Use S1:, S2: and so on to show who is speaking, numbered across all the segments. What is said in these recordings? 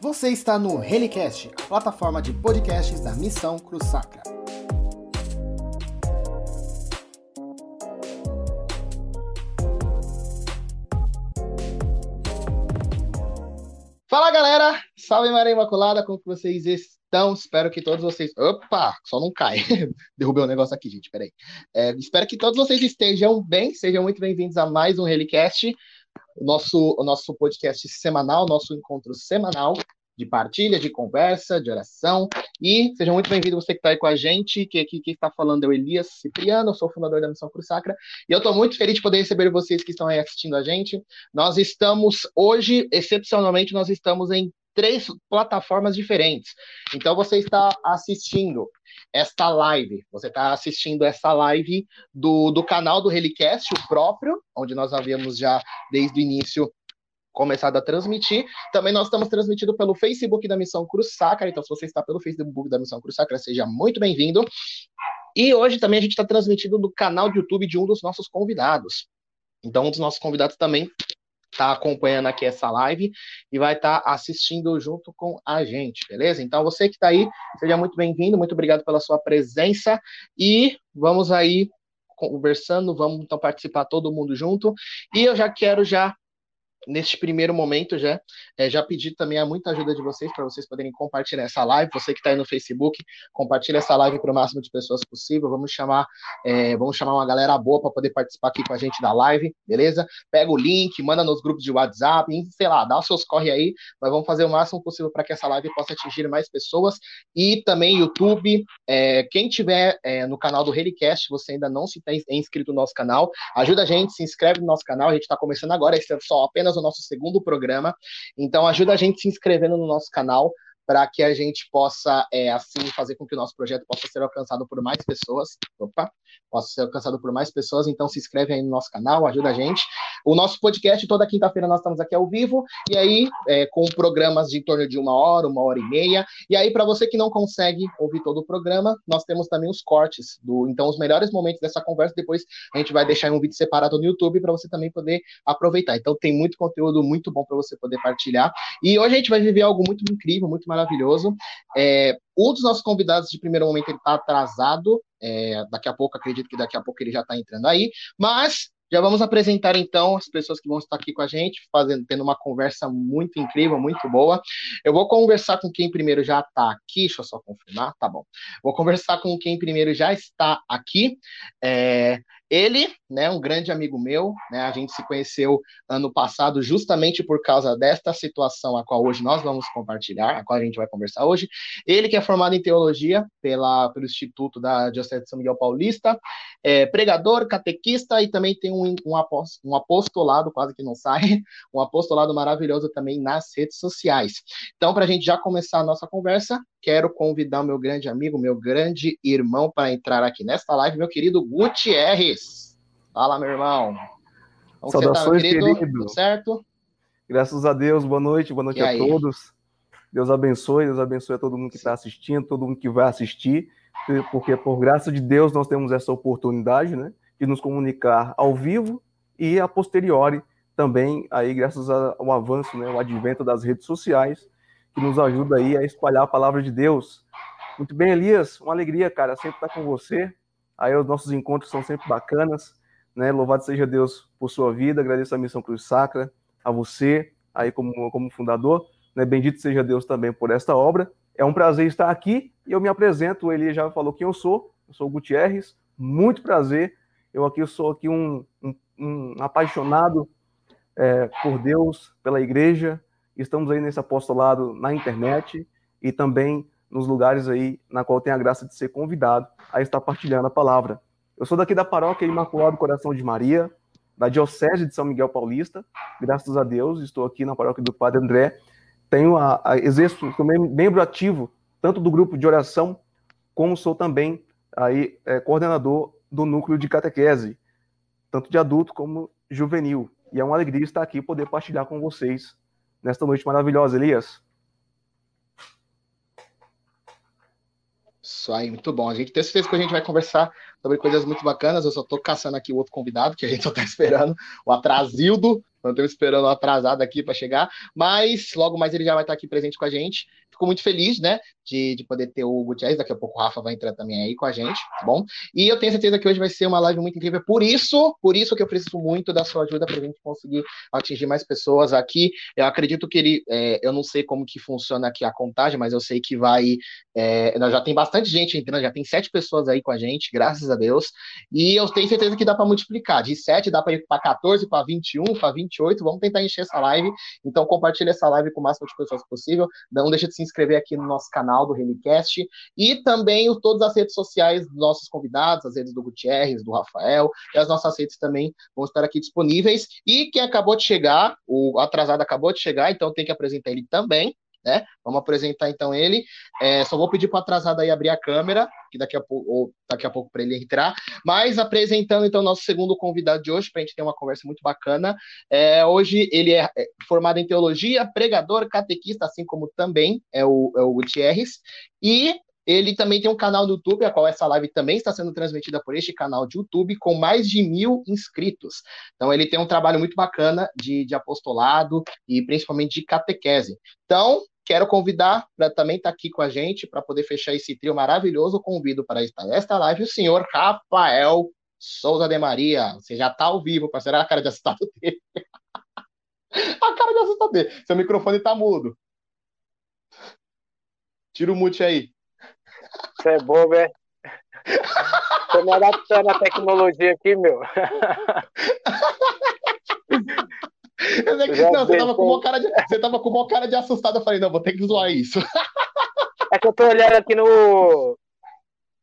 S1: Você está no Relicast, a plataforma de podcasts da Missão Cruz Sacra. Fala galera, salve Maria Imaculada, como que vocês estão? Espero que todos vocês. Opa, só não cai. Derrubei um negócio aqui, gente, peraí. É, espero que todos vocês estejam bem, sejam muito bem-vindos a mais um Relicast, o nosso, o nosso podcast semanal, nosso encontro semanal de partilha, de conversa, de oração. E seja muito bem-vindo você que está aí com a gente, que aqui quem está falando é o Elias Cipriano, sou fundador da Missão Cruz Sacra, e eu estou muito feliz de poder receber vocês que estão aí assistindo a gente. Nós estamos, hoje, excepcionalmente, nós estamos em três plataformas diferentes. Então, você está assistindo esta live, você está assistindo essa live do, do canal do Relicast, o próprio, onde nós havíamos já, desde o início, começado a transmitir. Também nós estamos transmitindo pelo Facebook da Missão Cruz Sacra, então se você está pelo Facebook da Missão Cruz Sacra, seja muito bem-vindo. E hoje também a gente está transmitindo no canal de YouTube de um dos nossos convidados. Então, um dos nossos convidados também está acompanhando aqui essa live e vai estar tá assistindo junto com a gente, beleza? Então, você que está aí, seja muito bem-vindo, muito obrigado pela sua presença e vamos aí conversando, vamos então participar todo mundo junto. E eu já quero já neste primeiro momento já, é, já pedi também a muita ajuda de vocês para vocês poderem compartilhar essa live. Você que está aí no Facebook, compartilha essa live para o máximo de pessoas possível. Vamos chamar, é, vamos chamar uma galera boa para poder participar aqui com a gente da live, beleza? Pega o link, manda nos grupos de WhatsApp, sei lá, dá os seus corre aí, mas vamos fazer o máximo possível para que essa live possa atingir mais pessoas. E também YouTube, é, quem tiver é, no canal do Relicast, você ainda não se tem inscrito no nosso canal, ajuda a gente, se inscreve no nosso canal. A gente está começando agora, esse é só apenas o nosso segundo programa. Então, ajuda a gente se inscrevendo no nosso canal para que a gente possa, é, assim, fazer com que o nosso projeto possa ser alcançado por mais pessoas. Opa! Possa ser alcançado por mais pessoas. Então, se inscreve aí no nosso canal, ajuda a gente. O nosso podcast, toda quinta-feira, nós estamos aqui ao vivo, e aí, é, com programas de em torno de uma hora, uma hora e meia. E aí, para você que não consegue ouvir todo o programa, nós temos também os cortes. do Então, os melhores momentos dessa conversa, depois a gente vai deixar um vídeo separado no YouTube para você também poder aproveitar. Então, tem muito conteúdo muito bom para você poder partilhar. E hoje a gente vai viver algo muito incrível, muito maravilhoso maravilhoso. É, um dos nossos convidados de primeiro momento ele está atrasado. É, daqui a pouco, acredito que daqui a pouco ele já está entrando aí. Mas já vamos apresentar então as pessoas que vão estar aqui com a gente, fazendo, tendo uma conversa muito incrível, muito boa. Eu vou conversar com quem primeiro já está aqui, deixa eu só confirmar, tá bom. Vou conversar com quem primeiro já está aqui. É, ele, né, um grande amigo meu, né, a gente se conheceu ano passado justamente por causa desta situação a qual hoje nós vamos compartilhar, a qual a gente vai conversar hoje. Ele que é formado em teologia pela, pelo Instituto da Diocese de São Miguel Paulista, é pregador, catequista e também tem um, um apostolado, quase que não sai, um apostolado maravilhoso também nas redes sociais. Então, para a gente já começar a nossa conversa, quero convidar o meu grande amigo, meu grande irmão para entrar aqui nesta live, meu querido Gutierrez. Fala, meu irmão.
S2: Como Saudações, tá, querido? querido? Tudo certo? Graças a Deus, boa noite, boa noite a todos. Deus abençoe, Deus abençoe a todo mundo que está assistindo, todo mundo que vai assistir, porque por graça de Deus nós temos essa oportunidade, né, de nos comunicar ao vivo e a posteriori também aí graças ao avanço, né, o advento das redes sociais, que nos ajuda aí a espalhar a palavra de Deus. Muito bem, Elias, uma alegria, cara, sempre estar com você. Aí os nossos encontros são sempre bacanas, né? Louvado seja Deus por sua vida, agradeço a Missão Cruz Sacra, a você, aí como, como fundador, né? Bendito seja Deus também por esta obra. É um prazer estar aqui e eu me apresento, Elias já falou quem eu sou, eu sou o Gutierrez, muito prazer. Eu aqui eu sou aqui um, um, um apaixonado é, por Deus, pela igreja, Estamos aí nesse apostolado na internet e também nos lugares aí na qual tem a graça de ser convidado a estar partilhando a palavra. Eu sou daqui da paróquia Imaculado Coração de Maria, da Diocese de São Miguel Paulista. Graças a Deus, estou aqui na paróquia do Padre André. Tenho a, a exerço também membro ativo tanto do grupo de oração como sou também aí é, coordenador do núcleo de catequese, tanto de adulto como juvenil. E é uma alegria estar aqui poder partilhar com vocês nesta noite maravilhosa, Elias.
S1: Isso aí, muito bom. A gente tem certeza que a gente vai conversar sobre coisas muito bacanas. Eu só tô caçando aqui o outro convidado, que a gente só tá esperando, o Atrasildo. Não estamos esperando o atrasado aqui para chegar, mas logo mais ele já vai estar aqui presente com a gente. Fico muito feliz, né, de, de poder ter o Gutierrez. Daqui a pouco o Rafa vai entrar também aí com a gente, tá bom? E eu tenho certeza que hoje vai ser uma live muito incrível. Por isso, por isso que eu preciso muito da sua ajuda para a gente conseguir atingir mais pessoas aqui. Eu acredito que ele, é, eu não sei como que funciona aqui a contagem, mas eu sei que vai. É, já tem bastante gente entrando, já tem sete pessoas aí com a gente, graças a Deus. E eu tenho certeza que dá para multiplicar. De sete dá para ir para 14, para 21, para 28. Vamos tentar encher essa live. Então compartilhe essa live com o máximo de pessoas possível. Não deixa de se inscrever aqui no nosso canal do Relicast e também todas as redes sociais dos nossos convidados, as redes do Gutierrez, do Rafael, e as nossas redes também vão estar aqui disponíveis. E quem acabou de chegar, o atrasado acabou de chegar, então tem que apresentar ele também. Né? Vamos apresentar então ele. É, só vou pedir para atrasado aí abrir a câmera, que daqui a pouco, ou daqui a pouco para ele entrar. Mas apresentando então nosso segundo convidado de hoje, para a gente ter uma conversa muito bacana. É, hoje ele é, é formado em teologia, pregador, catequista, assim como também é o, é o Gutierrez. E ele também tem um canal no YouTube, a qual essa live também está sendo transmitida por este canal de YouTube, com mais de mil inscritos. Então, ele tem um trabalho muito bacana de, de apostolado e principalmente de catequese. Então, quero convidar para também estar tá aqui com a gente, para poder fechar esse trio maravilhoso. Convido para estar nesta live o senhor Rafael Souza de Maria. Você já está ao vivo, parceiro. Olha a cara de assustado dele. a cara de assustado dele. Seu microfone está mudo. Tira o mute aí.
S3: Você é bobo, é? Tô me adaptando à tecnologia aqui, meu.
S1: Eu que, não, você tava, com uma cara de, você tava com uma cara de assustado. Eu falei, não, vou ter que zoar isso.
S3: É que eu tô olhando aqui no,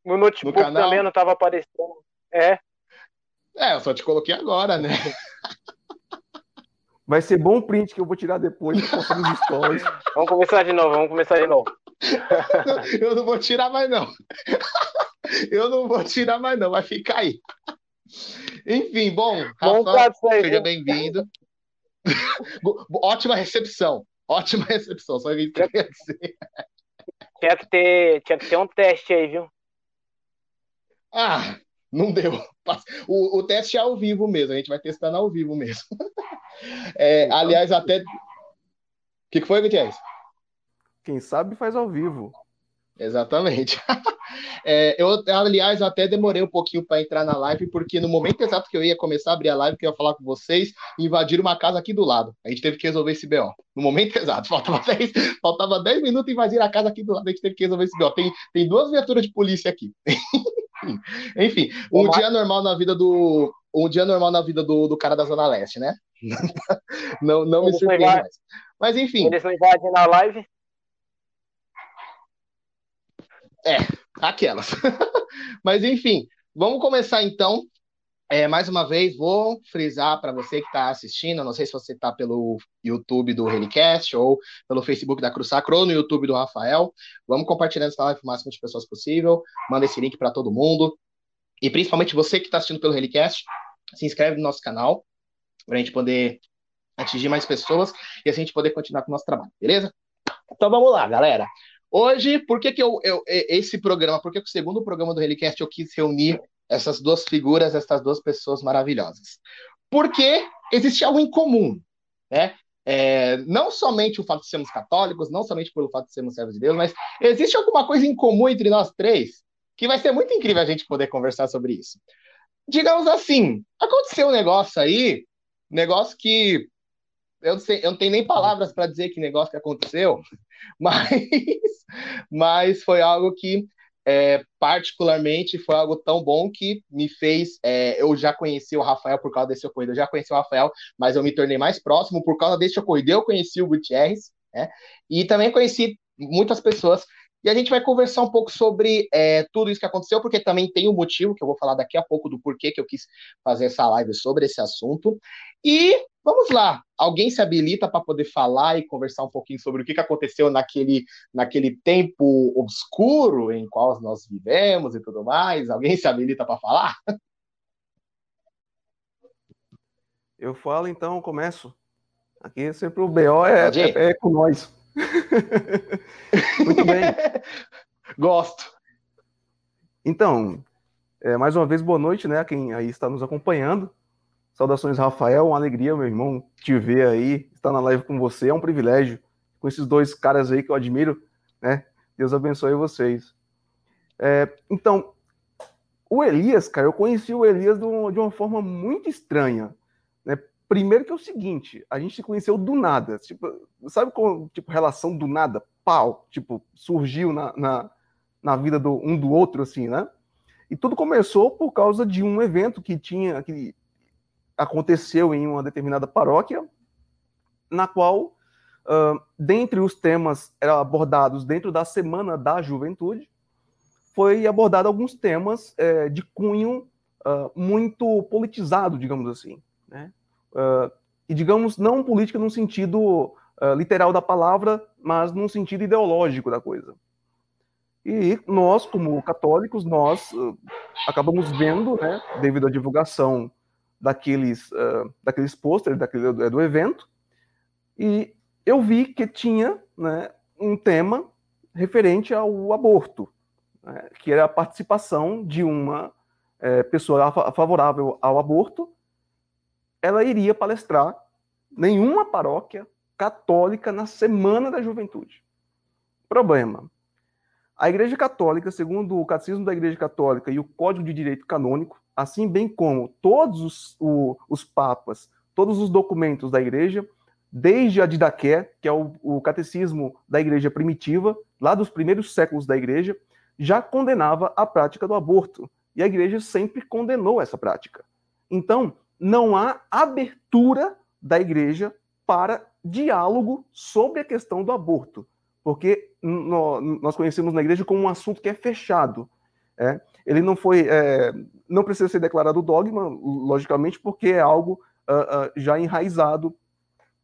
S3: no notebook no também, não tava aparecendo. É.
S1: É, eu só te coloquei agora, né?
S2: Vai ser bom print que eu vou tirar depois nos
S3: stories. Vamos começar de novo, vamos começar de novo.
S1: eu não vou tirar mais, não. Eu não vou tirar mais, não. Vai ficar aí. Enfim, bom, Rafa, seja bem-vindo. Ótima recepção. Ótima recepção. Só que eu queria dizer.
S3: Tinha que, ter, tinha que ter um teste aí, viu?
S1: Ah, não deu. O, o teste é ao vivo mesmo. A gente vai testando ao vivo mesmo. É, aliás, até. O que, que foi, Gutierrez?
S2: Quem sabe faz ao vivo.
S1: Exatamente. É, eu, aliás, até demorei um pouquinho para entrar na live, porque no momento exato que eu ia começar a abrir a live, que eu ia falar com vocês, invadiram uma casa aqui do lado. A gente teve que resolver esse BO. No momento exato, faltava 10, faltava 10 minutos e invadir a casa aqui do lado, a gente teve que resolver esse BO. Tem, tem duas viaturas de polícia aqui. Enfim, um dia normal na vida do. Um dia normal na vida do, do cara da Zona Leste, né? não não me surpreende mais. Mas enfim.
S3: Eles não invadem na live?
S1: É, aquelas. Mas enfim, vamos começar então. É, mais uma vez, vou frisar para você que está assistindo, não sei se você está pelo YouTube do Relicast ou pelo Facebook da Cruz Sacro no YouTube do Rafael. Vamos compartilhando essa live com o máximo de pessoas possível. Manda esse link para todo mundo. E principalmente você que está assistindo pelo Relicast, se inscreve no nosso canal para a gente poder atingir mais pessoas e assim a gente poder continuar com o nosso trabalho, beleza? Então vamos lá, galera. Hoje, por que, que eu, eu esse programa, por que, que o segundo programa do Relicast eu quis reunir essas duas figuras, essas duas pessoas maravilhosas? Porque existe algo em comum, né? É, não somente o fato de sermos católicos, não somente pelo fato de sermos servos de Deus, mas existe alguma coisa em comum entre nós três que vai ser muito incrível a gente poder conversar sobre isso. Digamos assim, aconteceu um negócio aí, negócio que eu não, sei, eu não tenho nem palavras para dizer que negócio que aconteceu, mas, mas foi algo que é, particularmente foi algo tão bom que me fez. É, eu já conheci o Rafael por causa desse ocorrido, eu já conheci o Rafael, mas eu me tornei mais próximo por causa desse ocorrido. Eu conheci o Gutierrez, né? E também conheci muitas pessoas e a gente vai conversar um pouco sobre é, tudo isso que aconteceu, porque também tem um motivo, que eu vou falar daqui a pouco do porquê que eu quis fazer essa live sobre esse assunto. E vamos lá, alguém se habilita para poder falar e conversar um pouquinho sobre o que, que aconteceu naquele, naquele tempo obscuro em qual nós vivemos e tudo mais? Alguém se habilita para falar?
S2: Eu falo, então, começo. Aqui sempre o BO é, é, é com nós. Muito bem.
S1: Gosto.
S2: Então, É, mais uma vez, boa noite, né? Quem aí está nos acompanhando. Saudações, Rafael. Uma alegria, meu irmão, te ver aí, estar na live com você. É um privilégio. Com esses dois caras aí que eu admiro, né? Deus abençoe vocês. É, então, o Elias, cara, eu conheci o Elias de uma forma muito estranha. Né? Primeiro que é o seguinte, a gente se conheceu do nada. Tipo, sabe como, tipo, relação do nada? Pau, tipo, surgiu na, na, na vida do um do outro, assim, né? E tudo começou por causa de um evento que tinha, que aconteceu em uma determinada paróquia, na qual, uh, dentre os temas abordados dentro da Semana da Juventude, foi abordado alguns temas é, de cunho uh, muito politizado, digamos assim. Né? Uh, e, digamos, não política no sentido uh, literal da palavra, mas num sentido ideológico da coisa. E nós, como católicos, nós acabamos vendo, né, devido à divulgação daqueles, daqueles pôsteres daquele, do evento, e eu vi que tinha né, um tema referente ao aborto né, que era a participação de uma é, pessoa favorável ao aborto, ela iria palestrar nenhuma paróquia católica na Semana da Juventude. Problema. A Igreja Católica, segundo o Catecismo da Igreja Católica e o Código de Direito Canônico, assim bem como todos os, o, os papas, todos os documentos da Igreja, desde a Didaqué, que é o, o catecismo da Igreja primitiva, lá dos primeiros séculos da Igreja, já condenava a prática do aborto. E a igreja sempre condenou essa prática. Então, não há abertura da igreja para diálogo sobre a questão do aborto, porque nós conhecemos na igreja como um assunto que é fechado. É? Ele não foi, é, não precisa ser declarado dogma, logicamente, porque é algo uh, uh, já enraizado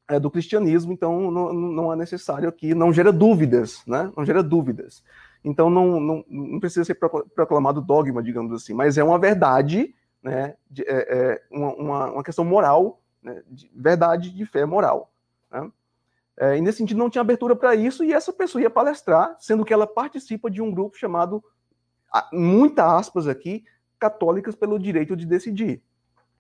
S2: é, do cristianismo, então não, não é necessário aqui, não gera dúvidas, né? Não gera dúvidas. Então não, não, não precisa ser proclamado dogma, digamos assim, mas é uma verdade, né, de, é, é uma, uma, questão moral, né, de verdade de fé moral. Né? É, e nesse sentido não tinha abertura para isso, e essa pessoa ia palestrar, sendo que ela participa de um grupo chamado, muita aspas aqui, Católicas pelo Direito de Decidir,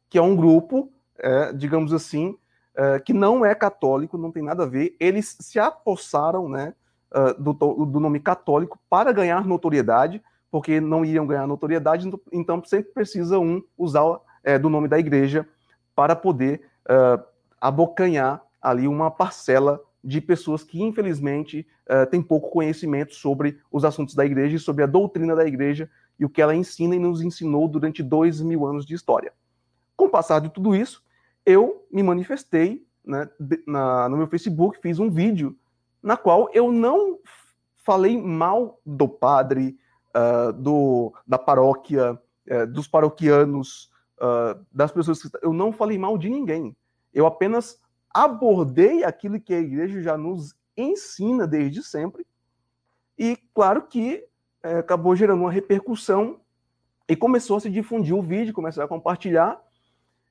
S2: que é um grupo, é, digamos assim, é, que não é católico, não tem nada a ver, eles se apossaram, né, uh, do, do nome católico para ganhar notoriedade, porque não iriam ganhar notoriedade, então, sempre precisa um usar é, do nome da igreja para poder uh, abocanhar ali uma parcela de pessoas que, infelizmente, uh, têm pouco conhecimento sobre os assuntos da igreja e sobre a doutrina da igreja e o que ela ensina e nos ensinou durante dois mil anos de história. Com o passar de tudo isso, eu me manifestei né, na, no meu Facebook, fiz um vídeo na qual eu não falei mal do padre, uh, do, da paróquia, uh, dos paroquianos, uh, das pessoas que eu não falei mal de ninguém. Eu apenas abordei aquilo que a igreja já nos ensina desde sempre. E claro que é, acabou gerando uma repercussão e começou a se difundir o vídeo, começou a compartilhar.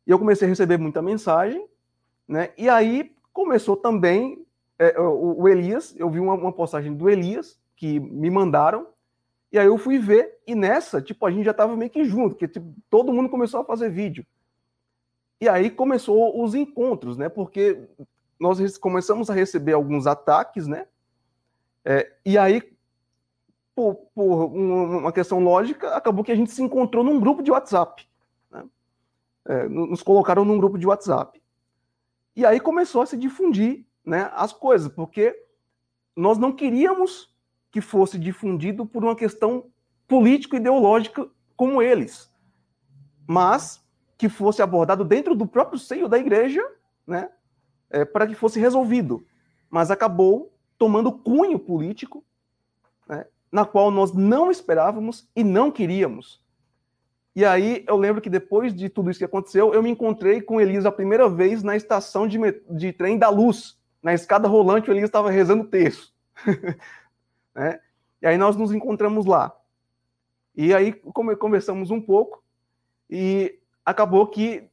S2: E eu comecei a receber muita mensagem, né? E aí começou também é, o, Elias, eu vi uma, postagem do Elias que me mandaram, e aí eu fui ver, e nessa, tipo, a gente já tava meio que junto, porque tipo, todo mundo começou a fazer vídeo. E aí começou os encontros, né? Porque nós começamos a receber alguns ataques, né? É, e aí, por, por, uma questão lógica, acabou que a gente se encontrou num grupo de WhatsApp. Né? É, nos colocaram num grupo de WhatsApp. E aí começou a se difundir né, as coisas, porque nós não queríamos que fosse difundido por uma questão político-ideológica como eles, mas que fosse abordado dentro do próprio seio da igreja, né, é, para que fosse resolvido. Mas acabou tomando cunho político, né, na qual nós não esperávamos e não queríamos. E aí eu lembro que depois de tudo isso que aconteceu, eu me encontrei com Elisa a primeira vez na estação de, de trem da Luz, na escada rolante, o Elias estava rezando o texto. né? E aí nós nos encontramos lá. E aí conversamos um pouco e acabou que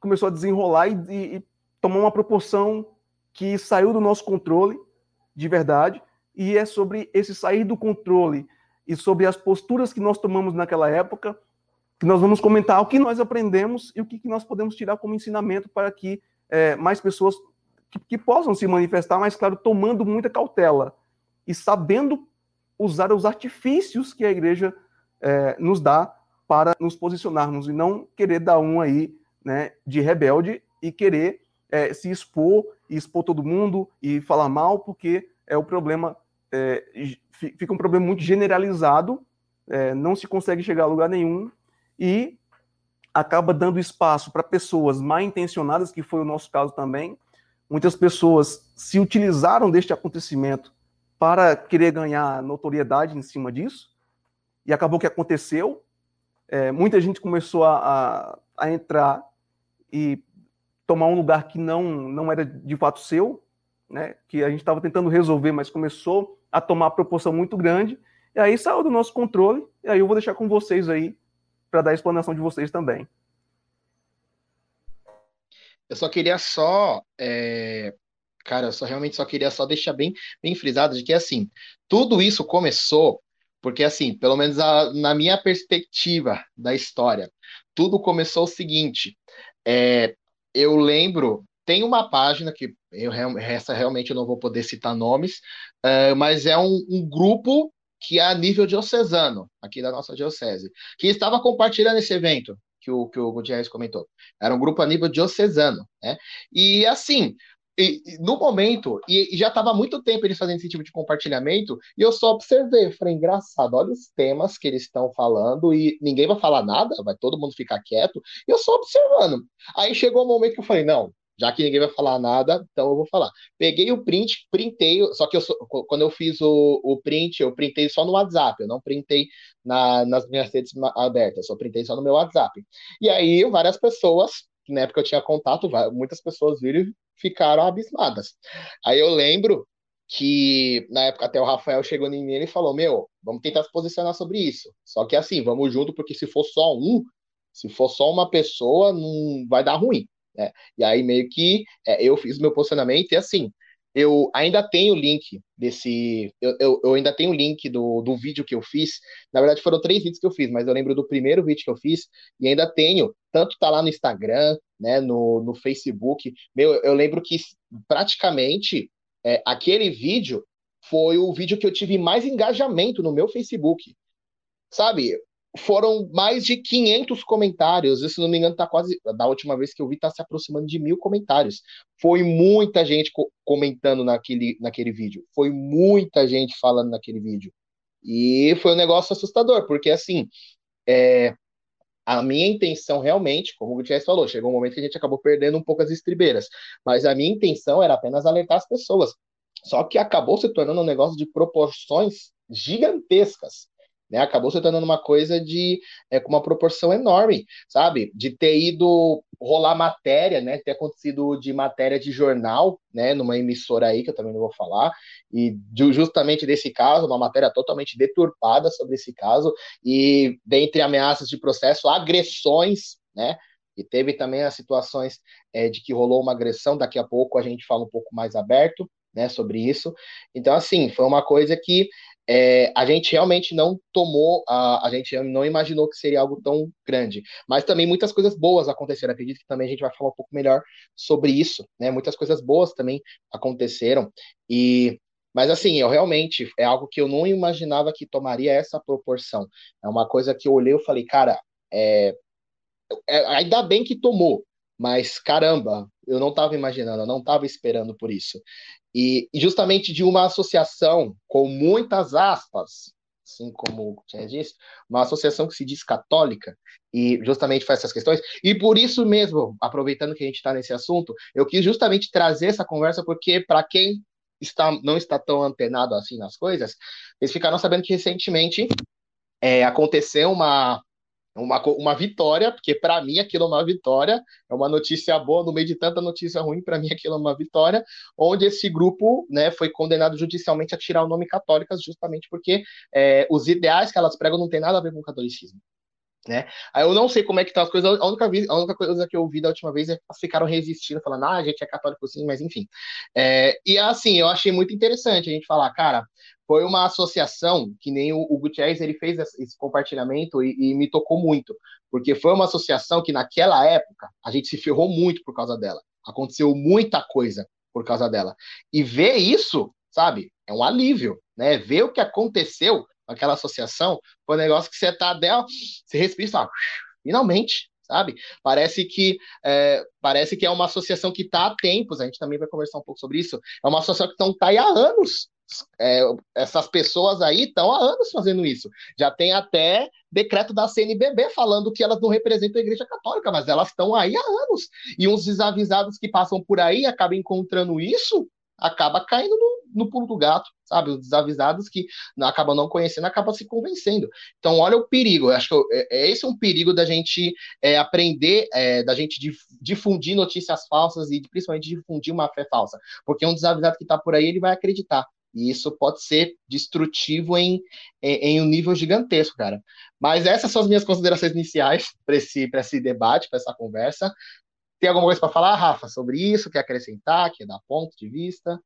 S2: começou a desenrolar e, e, tomou uma proporção que saiu do nosso controle, de verdade, e é sobre esse sair do controle e sobre as posturas que nós tomamos naquela época, que nós vamos comentar o que nós aprendemos e o que, nós podemos tirar como ensinamento para que é, mais pessoas que, que, possam se manifestar, mas claro, tomando muita cautela e sabendo usar os artifícios que a igreja é, nos dá para nos posicionarmos e não querer dar um aí né, de rebelde e querer é, se expor e expor todo mundo e falar mal, porque é o problema, é, fica um problema muito generalizado, é, não se consegue chegar a lugar nenhum e acaba dando espaço para pessoas mal intencionadas, que foi o nosso caso também. Muitas pessoas se utilizaram deste acontecimento para querer ganhar notoriedade em cima disso, e acabou que aconteceu. É, muita gente começou a, a, a, entrar e tomar um lugar que não, não era de fato seu, né, que a gente estava tentando resolver, mas começou a tomar proporção muito grande, e aí saiu do nosso controle, e aí eu vou deixar com vocês aí para dar a explanação de vocês também.
S1: Eu só queria só, é... cara, eu só realmente só queria só deixar bem, bem frisado de que assim, tudo isso começou porque assim, pelo menos a, na minha perspectiva da história, tudo começou o seguinte, é, eu lembro, tem uma página que eu essa realmente eu não vou poder citar nomes, é, mas é um, um grupo que é a nível diocesano, aqui da nossa diocese, que estava compartilhando esse evento que o, que o Gutierrez comentou. Era um grupo a nível diocesano, né? E assim, e, e, no momento, e, e já estava muito tempo eles fazendo esse tipo de compartilhamento, e eu só observei, falei, engraçado, olha os temas que eles estão falando, e ninguém vai falar nada, vai todo mundo ficar quieto, e eu só observando. Aí chegou um momento que eu falei, não, já que ninguém vai falar nada, então eu vou falar. Peguei o print, printei, só que eu, quando eu fiz o, o print, eu printei só no WhatsApp, eu não printei na, nas minhas redes abertas, só printei só no meu WhatsApp. E aí várias pessoas, na época eu tinha contato, muitas pessoas viram e ficaram abismadas. Aí eu lembro que na época até o Rafael chegou em mim e falou: Meu, vamos tentar se posicionar sobre isso. Só que assim, vamos junto, porque se for só um, se for só uma pessoa, não vai dar ruim. Né? E aí meio que é, eu fiz meu posicionamento e assim, eu ainda tenho o link desse. Eu, eu, eu, ainda tenho o link do, do vídeo que eu fiz. Na verdade, foram três vídeos que eu fiz, mas eu lembro do primeiro vídeo que eu fiz e ainda tenho. Tanto tá lá no Instagram, né, no, no Facebook. Meu, eu lembro que praticamente é, aquele vídeo foi o vídeo que eu tive mais engajamento no meu Facebook. Sabe? Foram mais de 500 comentários. Se não me engano, tá quase. Da última vez que eu vi, tá se aproximando de mil comentários. Foi muita gente co comentando naquele, naquele vídeo. Foi muita gente falando naquele vídeo. E foi um negócio assustador, porque assim. É, a minha intenção realmente, como o Gutierrez falou, chegou um momento que a gente acabou perdendo um pouco as estribeiras, mas a minha intenção era apenas alertar as pessoas. Só que acabou se tornando um negócio de proporções gigantescas né? Acabou se tornando uma coisa de é, com uma proporção enorme, sabe? De ter ido rolar matéria, né? Ter acontecido de matéria de jornal, né? Numa emissora aí que eu também não vou falar e de, justamente desse caso, uma matéria totalmente deturpada sobre esse caso e dentre ameaças de processo, agressões, né? E teve também as situações é, de que rolou uma agressão. Daqui a pouco a gente fala um pouco mais aberto, né, sobre isso. Então, assim, foi uma coisa que é, a gente realmente não tomou, a, a gente não imaginou que seria algo tão grande. Mas também muitas coisas boas aconteceram. Acredito que também a gente vai falar um pouco melhor sobre isso, né? Muitas coisas boas também aconteceram. E mas assim, eu realmente é algo que eu não imaginava que tomaria essa proporção. É uma coisa que eu olhei e falei, cara, é, é, ainda bem que tomou, mas caramba, eu não estava imaginando, eu não estava esperando por isso. E, justamente de uma associação com muitas aspas, assim como tinha disse, uma associação que se diz católica e justamente faz essas questões. E por isso mesmo, aproveitando que a gente está nesse assunto, eu quis justamente trazer essa conversa porque para quem está não está tão antenado assim nas coisas, eles ficaram sabendo que recentemente é, aconteceu uma uma, uma vitória, porque para mim aquilo é uma vitória, é uma notícia boa, no meio de tanta notícia ruim, para mim aquilo é uma vitória, onde esse grupo né, foi condenado judicialmente a tirar o nome católicas, justamente porque é, os ideais que elas pregam não tem nada a ver com o catolicismo. Né? Aí eu não sei como é que tá as coisas. A única, vez, a única coisa que eu vi da última vez é que elas ficaram resistindo, falando, ah, a gente é católico sim, mas enfim. É, e assim, eu achei muito interessante a gente falar, cara, foi uma associação que nem o, o Gutierrez ele fez esse compartilhamento e, e, me tocou muito, porque foi uma associação que naquela época a gente se ferrou muito por causa dela. Aconteceu muita coisa por causa dela. E ver isso, sabe, é um alívio, né? Ver o que aconteceu naquela associação foi um negócio que você tá dela, você respira e fala, finalmente, sabe? Parece que é, parece que é uma associação que está há tempos, a gente também vai conversar um pouco sobre isso, é uma associação que está aí há anos, é, essas pessoas aí estão há anos fazendo isso. Já tem até decreto da CNBB falando que elas não representam a Igreja Católica, mas elas estão aí há anos. E uns desavisados que passam por aí acabam encontrando isso, acaba caindo no, no pulo do gato, sabe? Os desavisados que acabam não conhecendo, acabam se convencendo. Então, olha o perigo. Eu acho que é, é esse um perigo da gente é, aprender, é, da gente difundir notícias falsas e principalmente difundir uma fé falsa. Porque um desavisado que está por aí, ele vai acreditar. E isso pode ser destrutivo em, em, em, um nível gigantesco, cara. Mas essas são as minhas considerações iniciais para esse, esse debate, para essa conversa. Tem alguma coisa para falar, Rafa, sobre isso? Quer acrescentar? Quer dar ponto de vista?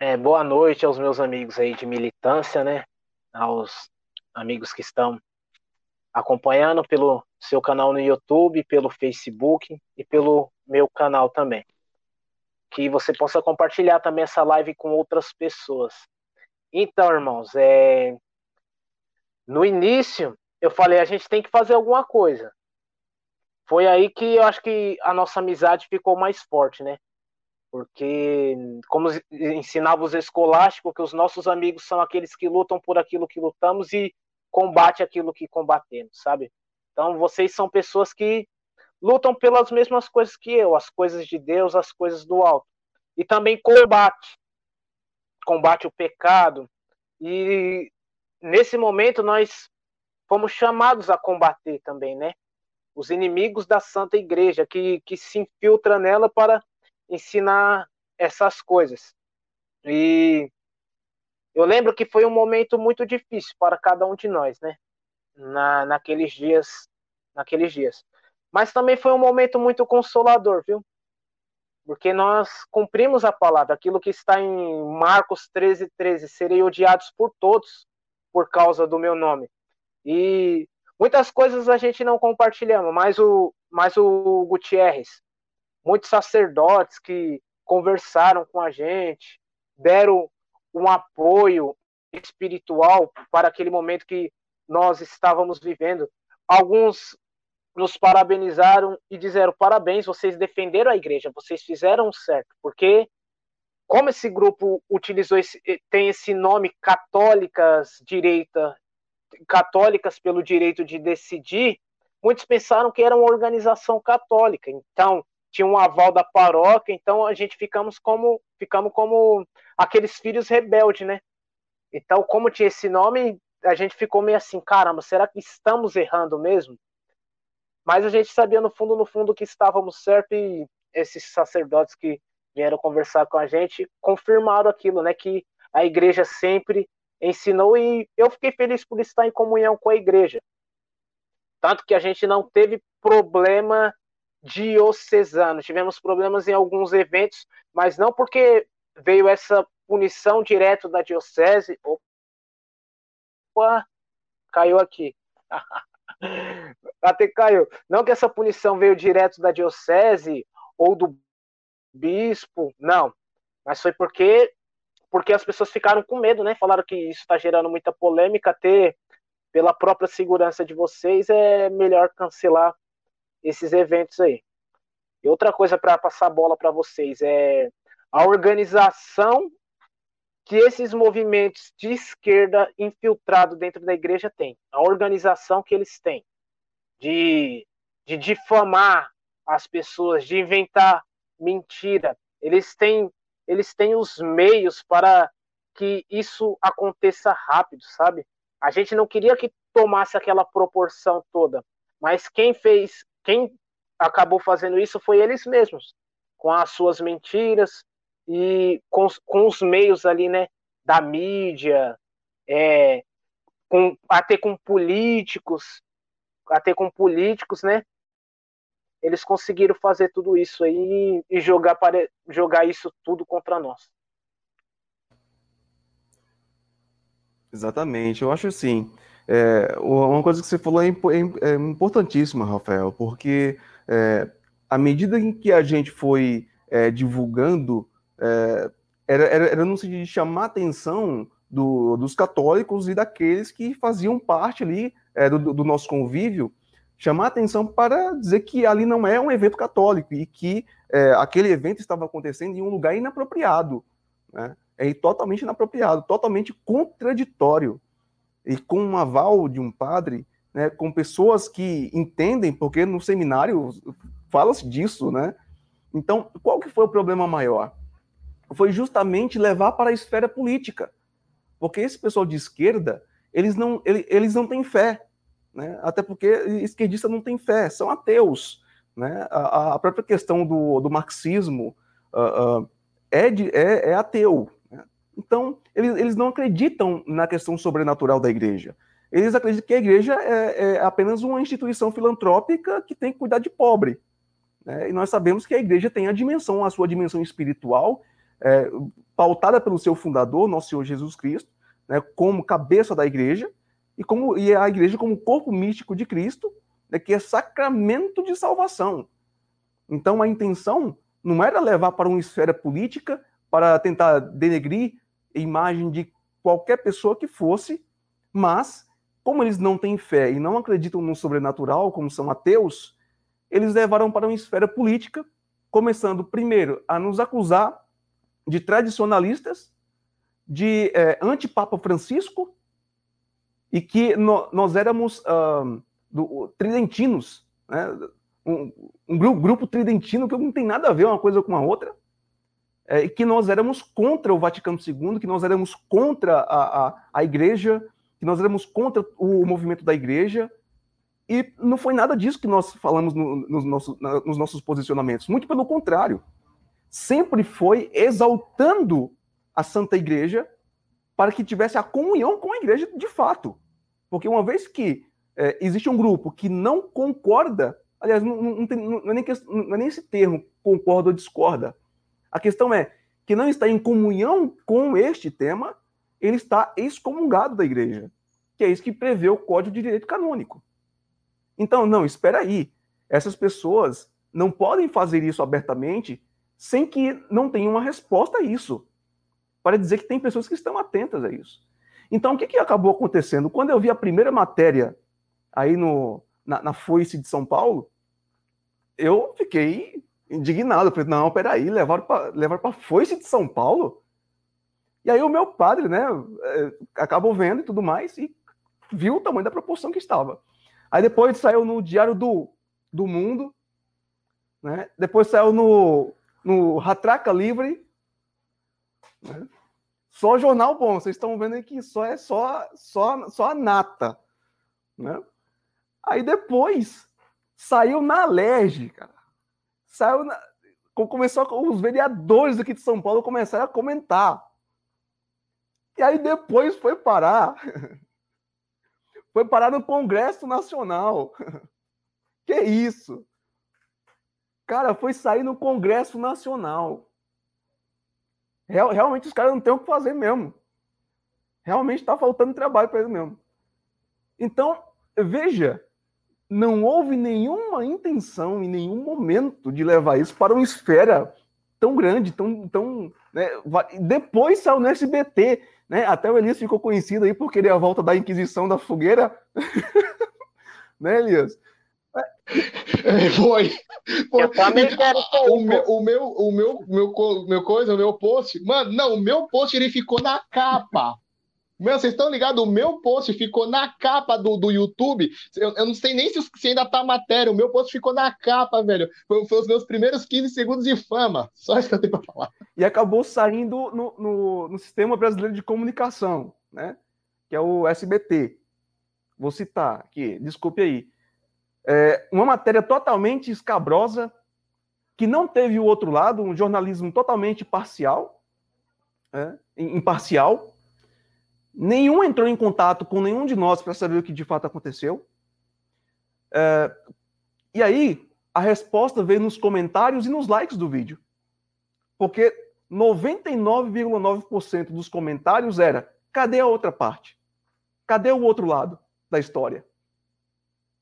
S3: É, boa noite aos meus amigos aí de militância, né? Aos amigos que estão acompanhando pelo seu canal no YouTube, pelo Facebook e pelo meu canal também que você possa compartilhar também essa live com outras pessoas. Então, irmãos, é... no início eu falei a gente tem que fazer alguma coisa. Foi aí que eu acho que a nossa amizade ficou mais forte, né? Porque, como ensinava os escolásticos, que os nossos amigos são aqueles que lutam por aquilo que lutamos e combate aquilo que combatemos, sabe? Então, vocês são pessoas que lutam pelas mesmas coisas que eu, as coisas de Deus, as coisas do alto. E também combate. Combate o pecado. E nesse momento nós fomos chamados a combater também, né? Os inimigos da Santa Igreja, que, que se infiltra nela para ensinar essas coisas. E eu lembro que foi um momento muito difícil para cada um de nós, né? Na, naqueles dias, naqueles dias. Mas também foi um momento muito consolador, viu? Porque nós cumprimos a palavra, aquilo que está em Marcos 13, 13, serei odiados por todos por causa do meu nome. E muitas coisas a gente não compartilhamos, mas o, mas o Gutierrez, muitos sacerdotes que conversaram com a gente, deram um apoio espiritual para aquele momento que nós estávamos vivendo. Alguns nos parabenizaram e disseram: parabéns, vocês defenderam a igreja, vocês fizeram certo, porque como esse grupo utilizou esse, eh, tem esse nome católicas direita, católicas pelo direito de decidir, muitos pensaram que era uma organização católica. Então tinha um aval da paróquia, então a gente ficamos como ficamos como aqueles filhos rebeldes, né? Então como tinha esse nome, a gente ficou meio assim, caramba, será que estamos errando mesmo? Mas a gente sabia no fundo, no fundo, que estávamos certo e esses sacerdotes que vieram conversar com a gente confirmaram aquilo, né? Que a igreja sempre ensinou e eu fiquei feliz por estar em comunhão com a igreja. Tanto que a gente não teve problema diocesano. Tivemos problemas em alguns eventos, mas não porque veio essa punição direto da diocese. Opa, caiu aqui. Até caiu. Não que essa punição veio direto da diocese ou do bispo, não. Mas foi porque porque as pessoas ficaram com medo, né? Falaram que isso está gerando muita polêmica, ter pela própria segurança de vocês é melhor cancelar esses eventos aí. E outra coisa para passar a bola para vocês é a organização que esses movimentos de esquerda infiltrado dentro da igreja têm, a organização que eles têm de, de difamar as pessoas, de inventar mentira. Eles têm, eles têm os meios para que isso aconteça rápido, sabe? A gente não queria que tomasse aquela proporção toda, mas quem fez, quem acabou fazendo isso foi eles mesmos, com as suas mentiras, e com, com os meios ali, né, da mídia, é, com, até com políticos, até com políticos, né, eles conseguiram fazer tudo isso aí e jogar, para, jogar isso tudo contra nós.
S2: Exatamente, eu acho assim. É, uma coisa que você falou é, é, é importantíssima, Rafael, porque é, à medida em que a gente foi é, divulgando, é, era, era, no sentido de chamar a atenção do, dos católicos e daqueles que faziam parte ali é, do, do, nosso convívio, chamar atenção para dizer que ali não é um evento católico e que é, aquele evento estava acontecendo em um lugar inapropriado, né? é totalmente inapropriado, totalmente contraditório e com um aval de um padre, né, com pessoas que entendem, porque no seminário fala-se disso, né? Então, qual que foi o problema maior? Foi justamente levar para a esfera política. Porque esse pessoal de esquerda, eles não, eles, não têm fé. Né? Até porque esquerdista não tem fé, são ateus. Né? A, a própria questão do, do marxismo uh, uh, é, de, é, é ateu. Né? Então, eles, eles não acreditam na questão sobrenatural da igreja. Eles acreditam que a igreja é, é apenas uma instituição filantrópica que tem que cuidar de pobre. Né? E nós sabemos que a igreja tem a dimensão, a sua dimensão espiritual, é, pautada pelo seu fundador, nosso Senhor Jesus Cristo, né, como cabeça da igreja, e, como, e a igreja como corpo místico de Cristo, né, que é sacramento de salvação. Então a intenção não era levar para uma esfera política para tentar denegrir a imagem de qualquer pessoa que fosse, mas como eles não têm fé e não acreditam no sobrenatural, como são ateus, eles levaram para uma esfera política, começando primeiro a nos acusar de tradicionalistas, de é, antipapa Francisco, e que no, nós éramos uh, do, tridentinos, né? um, um grupo, grupo, tridentino que não tem nada a ver uma coisa com a outra, é, e que nós éramos contra o Vaticano II, que nós éramos contra a, a, a igreja, que nós éramos contra o movimento da igreja, e não foi nada disso que nós falamos no, nos, nossos, nos nossos posicionamentos. Muito pelo contrário. Sempre foi exaltando a Santa Igreja para que tivesse a comunhão com a igreja de fato. Porque uma vez que é, existe um grupo que não concorda, aliás, não, não, tem, não, é nem, não é nem esse termo, concorda ou discorda. A questão é que não está em comunhão com este tema, ele está excomungado da igreja, que é isso que prevê o Código de Direito Canônico. Então, não, espera aí. Essas pessoas não podem fazer isso abertamente sem que não tenham uma resposta a isso. Para dizer que tem pessoas que estão atentas a isso. Então, o que, que acabou acontecendo? Quando eu vi a primeira matéria aí no, na, na Foice de São Paulo, eu fiquei indignado. falei, não, peraí, levaram para levaram a Foice de São Paulo? E aí o meu padre, né, é, acabou vendo e tudo mais, e viu o tamanho da proporção que estava. Aí depois saiu no Diário do, do Mundo, né? depois saiu no, no Ratraca Livre. Né? Só jornal bom, vocês estão vendo que só é só, só, só a nata. Né? Aí depois saiu na cara. Saiu na... Começou com os vereadores aqui de São Paulo começaram a comentar. E aí depois foi parar Foi parar no Congresso Nacional. que isso? Cara, foi sair no Congresso Nacional. Real, realmente os caras não têm o que fazer mesmo. Realmente está faltando trabalho para eles mesmo. Então, veja, não houve nenhuma intenção em nenhum momento de levar isso para uma esfera tão grande, tão. tão né? Depois saiu no SBT. Né? Até o Elias ficou conhecido aí por querer a volta da Inquisição da Fogueira. né, Elias?
S1: É, foi. foi. Eu também quero o meu, o meu, o meu, meu, meu coisa, o meu post, mano, não, o meu post ele ficou na capa. Meu, vocês estão ligados? O meu post ficou na capa do, do YouTube. Eu, eu não sei nem se, se, ainda tá matéria. O meu post ficou na capa, velho. Foi, foi, os meus primeiros 15 segundos de fama. Só isso que eu tenho pra falar.
S2: E acabou saindo no, no, no Sistema Brasileiro de Comunicação, né? Que é o SBT. Vou citar aqui, desculpe aí. É uma matéria totalmente escabrosa, que não teve o outro lado, um jornalismo totalmente parcial, é, imparcial, Nenhum entrou em contato com nenhum de nós para saber o que de fato aconteceu. É, e aí, a resposta veio nos comentários e nos likes do vídeo. Porque 99,9% dos comentários era: cadê a outra parte? Cadê o outro lado da história?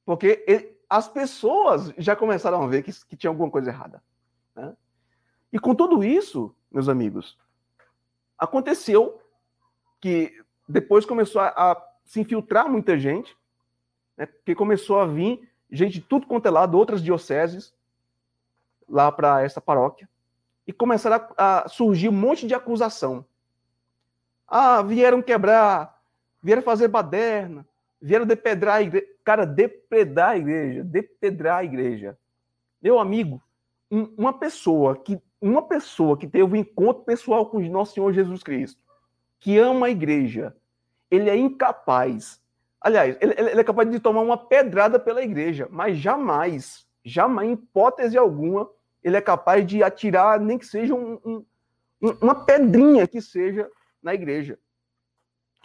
S2: Porque as pessoas já começaram a ver que, que tinha alguma coisa errada. Né? E com tudo isso, meus amigos, aconteceu que depois começou a, a se infiltrar muita gente, né? que começou a vir gente de tudo quanto é lado, outras dioceses, lá para essa paróquia, e começaram a, a, surgir um monte de acusação. Ah, vieram quebrar, vieram fazer baderna, vieram depedrar a igreja. Cara, depredar a igreja, depedrar a igreja. Meu amigo, um, uma pessoa que uma pessoa que teve um encontro pessoal com o nosso Senhor Jesus Cristo, que ama a igreja, ele é incapaz. Aliás, ele, ele é capaz de tomar uma pedrada pela igreja, mas jamais, jamais, em hipótese alguma, ele é capaz de atirar, nem que seja um, um, uma pedrinha que seja na igreja.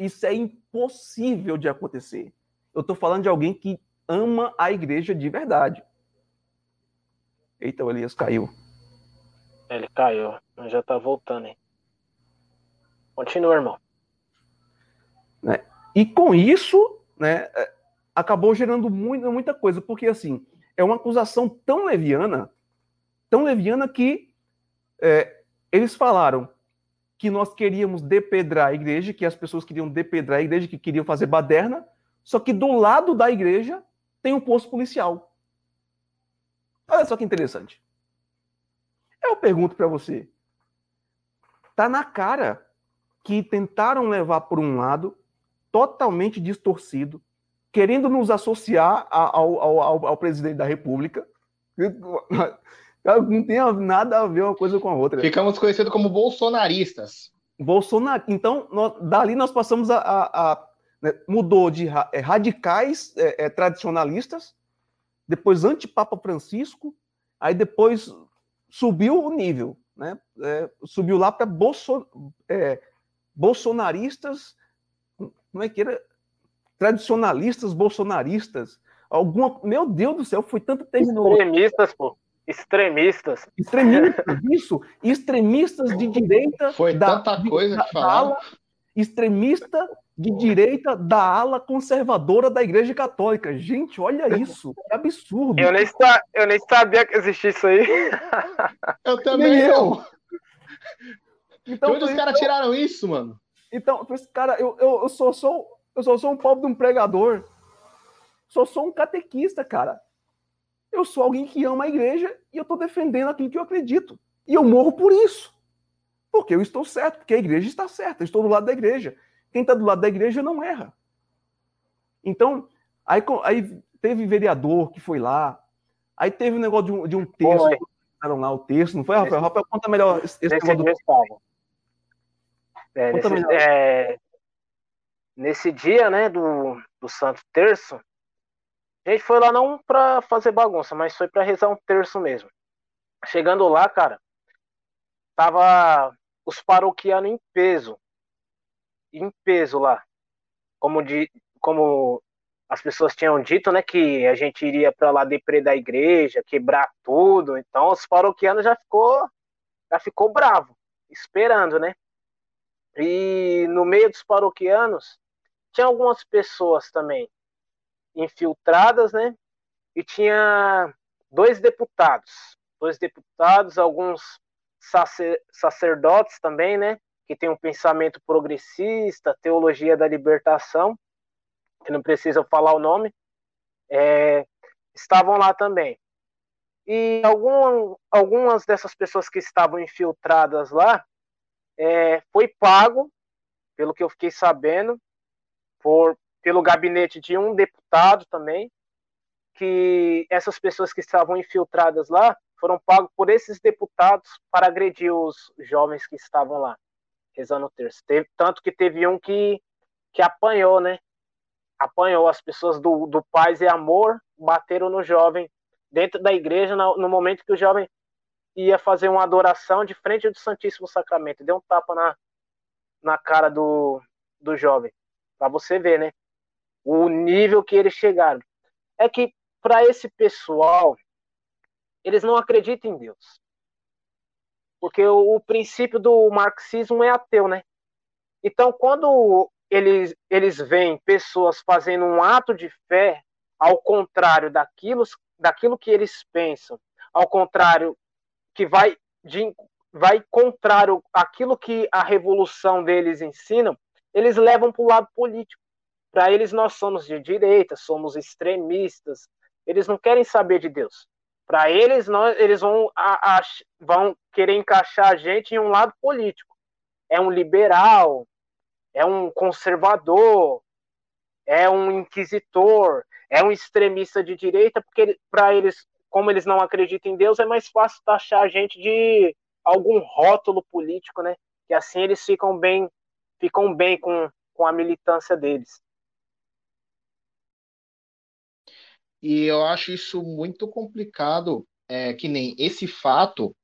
S2: Isso é impossível de acontecer. Eu estou falando de alguém que ama a igreja de verdade. Eita, o Elias caiu.
S3: Ele caiu, já está voltando, hein? Continua, irmão.
S2: Né? E com isso, né, é, acabou gerando muita, muita coisa, porque assim, é uma acusação tão leviana, tão leviana que é, eles falaram que nós queríamos depedrar a igreja, que as pessoas queriam depedrar a igreja, que queriam fazer baderna, só que do lado da igreja tem um posto policial. Olha só que interessante. Eu pergunto para você. Tá na cara que tentaram levar por um lado totalmente distorcido, querendo nos associar ao, ao, ao, ao presidente da República. Não tem nada a ver uma coisa com a outra.
S1: Ficamos conhecidos como bolsonaristas.
S2: Bolsonar... Então, nós, dali nós passamos a, a, a né, mudou de é, radicais é, é, tradicionalistas, depois anti-Papa Francisco, aí depois subiu o nível, né? É, subiu lá para bolso, é, bolsonaristas, como é que era? Tradicionalistas, bolsonaristas, alguma. Meu Deus do céu, foi tanto
S3: terminologia. Extremistas, pô. Extremistas.
S2: Extremistas, isso. Extremistas de direita.
S1: Foi da, tanta coisa da, que falaram.
S2: Extremista de direita da ala conservadora da Igreja Católica. Gente, olha isso, que absurdo.
S3: Eu nem, eu nem sabia que existia isso aí.
S1: Eu também nem eu. Então, onde os caras tiraram isso, mano?
S2: Então, cara, eu, eu, eu, só sou, eu só sou um pobre de um pregador. Só sou um catequista, cara. Eu sou alguém que ama a igreja e eu tô defendendo aquilo que eu acredito. E eu morro por isso. Porque eu estou certo, porque a igreja está certa, eu estou do lado da igreja. Quem está do lado da igreja não erra. Então, aí, aí teve vereador que foi lá, aí teve o um negócio de um, de um texto, fizeram lá o texto, não foi, Rafael? Rafael, conta melhor esse, esse negócio do...
S3: É, nesse, é, nesse, dia, né, do, do Santo Terço, a gente foi lá não para fazer bagunça, mas foi para rezar um terço mesmo. Chegando lá, cara, tava os paroquianos em peso em peso lá. Como, de, como as pessoas tinham dito, né, que a gente iria para lá depredar a igreja, quebrar tudo. Então os paroquianos já ficou já ficou bravo, esperando, né? E no meio dos paroquianos tinha algumas pessoas também infiltradas, né? E tinha dois deputados, dois deputados, alguns sacer, sacerdotes também, né? que tem um pensamento progressista, teologia da libertação, que não precisa falar o nome, é, estavam lá também. E algum, algumas dessas pessoas que estavam infiltradas lá é, foi pago, pelo que eu fiquei sabendo, por, pelo gabinete de um deputado também, que essas pessoas que estavam infiltradas lá foram pagos por esses deputados para agredir os jovens que estavam lá rezando o terço. Teve, tanto que teve um que, que apanhou, né? Apanhou as pessoas do, do Paz e Amor, bateram no jovem dentro da igreja no, no momento que o jovem ia fazer uma adoração de frente do Santíssimo Sacramento. Deu um tapa na, na cara do, do jovem. Para você ver, né? O nível que eles chegaram. É que para esse pessoal, eles não acreditam em Deus. Porque o, o princípio do marxismo é ateu, né? Então, quando eles, eles veem pessoas fazendo um ato de fé ao contrário daquilo, daquilo que eles pensam, ao contrário que vai de, vai contrário aquilo que a revolução deles ensina, eles levam para o lado político. Para eles nós somos de direita, somos extremistas. Eles não querem saber de Deus. Para eles nós, eles vão, a, a, vão querer encaixar a gente em um lado político. É um liberal, é um conservador, é um inquisitor, é um extremista de direita, porque para eles, como eles não acreditam em Deus, é mais fácil taxar a gente de algum rótulo político, né? Que assim eles ficam bem, ficam bem com, com a militância deles.
S1: E eu acho isso muito complicado, é, que nem esse fato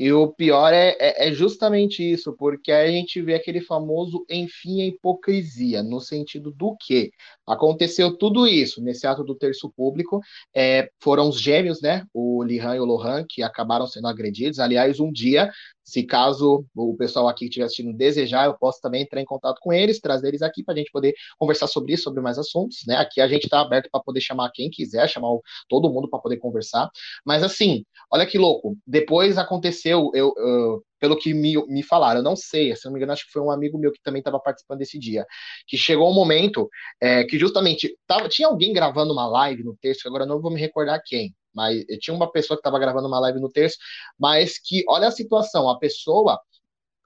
S1: e o pior é, é, é, justamente isso, porque a gente vê aquele famoso enfim a hipocrisia, no sentido do que aconteceu tudo isso nesse ato do terço público, é, foram os gêmeos, né, o Lihan e o Lohan, que acabaram sendo agredidos. Aliás, um dia se caso o pessoal aqui que estiver assistindo desejar, eu posso também entrar em contato com eles, trazer eles aqui para a gente poder conversar sobre isso, sobre mais assuntos, né? Aqui a gente está aberto para poder chamar quem quiser, chamar todo mundo para poder conversar. Mas assim, olha que louco. Depois aconteceu, eu, eu pelo que me, me falaram, eu não sei, se não me engano, acho que foi um amigo meu que também estava participando desse dia, que chegou um momento é, que justamente tava, tinha alguém gravando uma live no texto, agora não vou me recordar quem, mas tinha uma pessoa que estava gravando uma live no terço, mas que olha a situação, a pessoa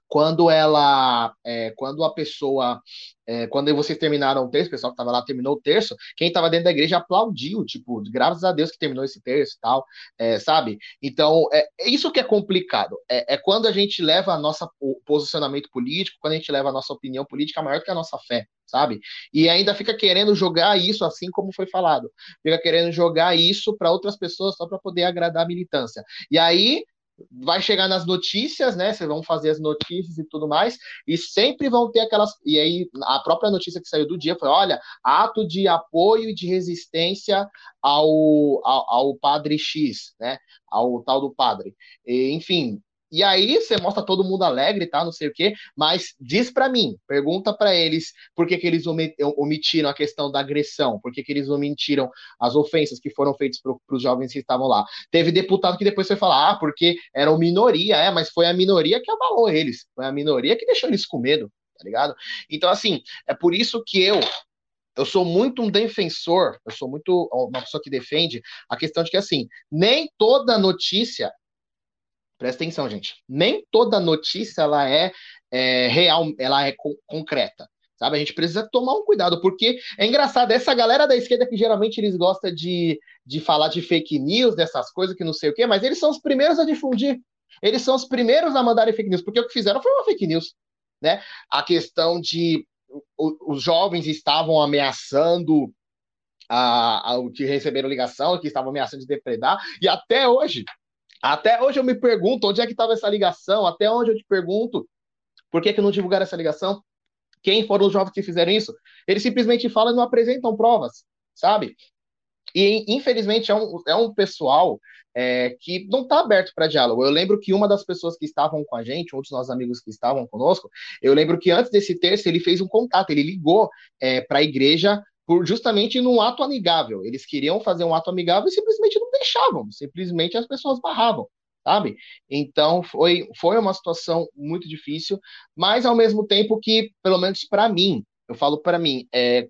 S1: quando ela, é, quando a pessoa, é, quando vocês terminaram o terço, o pessoal que estava lá terminou o terço, quem estava dentro da igreja aplaudiu, tipo, graças a Deus que terminou esse terço e tal, é, sabe? Então, é, é isso que é complicado, é, é, quando a gente leva a nossa o posicionamento político, quando a gente leva a nossa opinião política maior que a nossa fé, sabe? E ainda fica querendo jogar isso, assim como foi falado, fica querendo jogar isso para outras pessoas só para poder agradar a militância. E aí vai chegar nas notícias, né? Vocês vão fazer as notícias e tudo mais, e sempre vão ter aquelas. E aí, a própria notícia que saiu do dia foi: olha, ato de apoio e de resistência ao, ao, ao padre X, né? Ao tal do padre. E, enfim, e aí você mostra todo mundo alegre tal, não sei o quê, mas diz para mim, pergunta para eles por que, que eles omitiram a questão da agressão, por que, que eles omitiram as ofensas que foram feitas para os jovens que estavam lá. Teve deputado que depois foi falar, ah, porque eram minoria, é, mas foi a minoria que abalou eles, foi a minoria que deixou eles com medo, tá ligado? Então, assim, é por isso que eu eu sou muito um defensor, eu sou muito uma pessoa que defende a questão de que, assim, nem toda notícia Presta atenção, gente. Nem toda notícia ela é, é real, ela é co concreta. Sabe? A gente precisa tomar um cuidado, porque é engraçado, essa galera da esquerda que geralmente eles gostam de, de falar de fake news, dessas coisas que não sei o quê, mas eles são os primeiros a difundir. Eles são os primeiros a mandarem fake news, porque o que fizeram foi uma fake news. Né? A questão de o, os jovens estavam ameaçando a, a, que receberam ligação, que estavam ameaçando de depredar, e até hoje até hoje eu me pergunto onde é que estava essa ligação, até onde eu te pergunto por que, que não divulgaram essa ligação? Quem foram os jovens que fizeram isso? Eles simplesmente falam e não apresentam provas, sabe? E infelizmente é um, é um pessoal é, que não está aberto para diálogo. Eu lembro que uma das pessoas que estavam com a gente, um dos nossos amigos que estavam conosco, eu lembro que antes desse terço ele fez um contato, ele ligou é, para a igreja por justamente num ato amigável. Eles queriam fazer um ato amigável e simplesmente não deixavam, simplesmente as pessoas barravam, sabe? Então foi, foi uma situação muito difícil, mas ao mesmo tempo que, pelo menos para mim, eu falo para mim, é,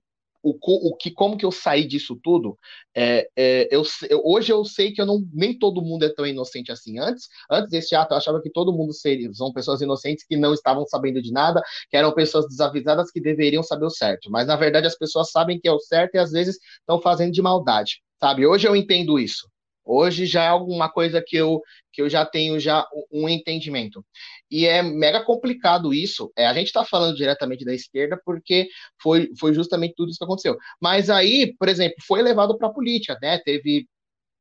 S1: o, o que, como que eu saí disso tudo, é, é, eu, eu, hoje eu sei que eu não, nem todo mundo é tão inocente assim. Antes, antes desse ato, eu achava que todo mundo seria, são pessoas inocentes que não estavam sabendo de nada, que eram pessoas desavisadas que deveriam saber o certo. Mas na verdade as pessoas sabem que é o certo e às vezes estão fazendo de maldade, sabe? Hoje eu entendo isso. Hoje já é alguma coisa que eu, que eu já tenho já um entendimento. E é mega complicado isso. É, a gente está falando diretamente da esquerda porque foi, foi justamente tudo isso que aconteceu. Mas aí, por exemplo, foi levado para a política, né? Teve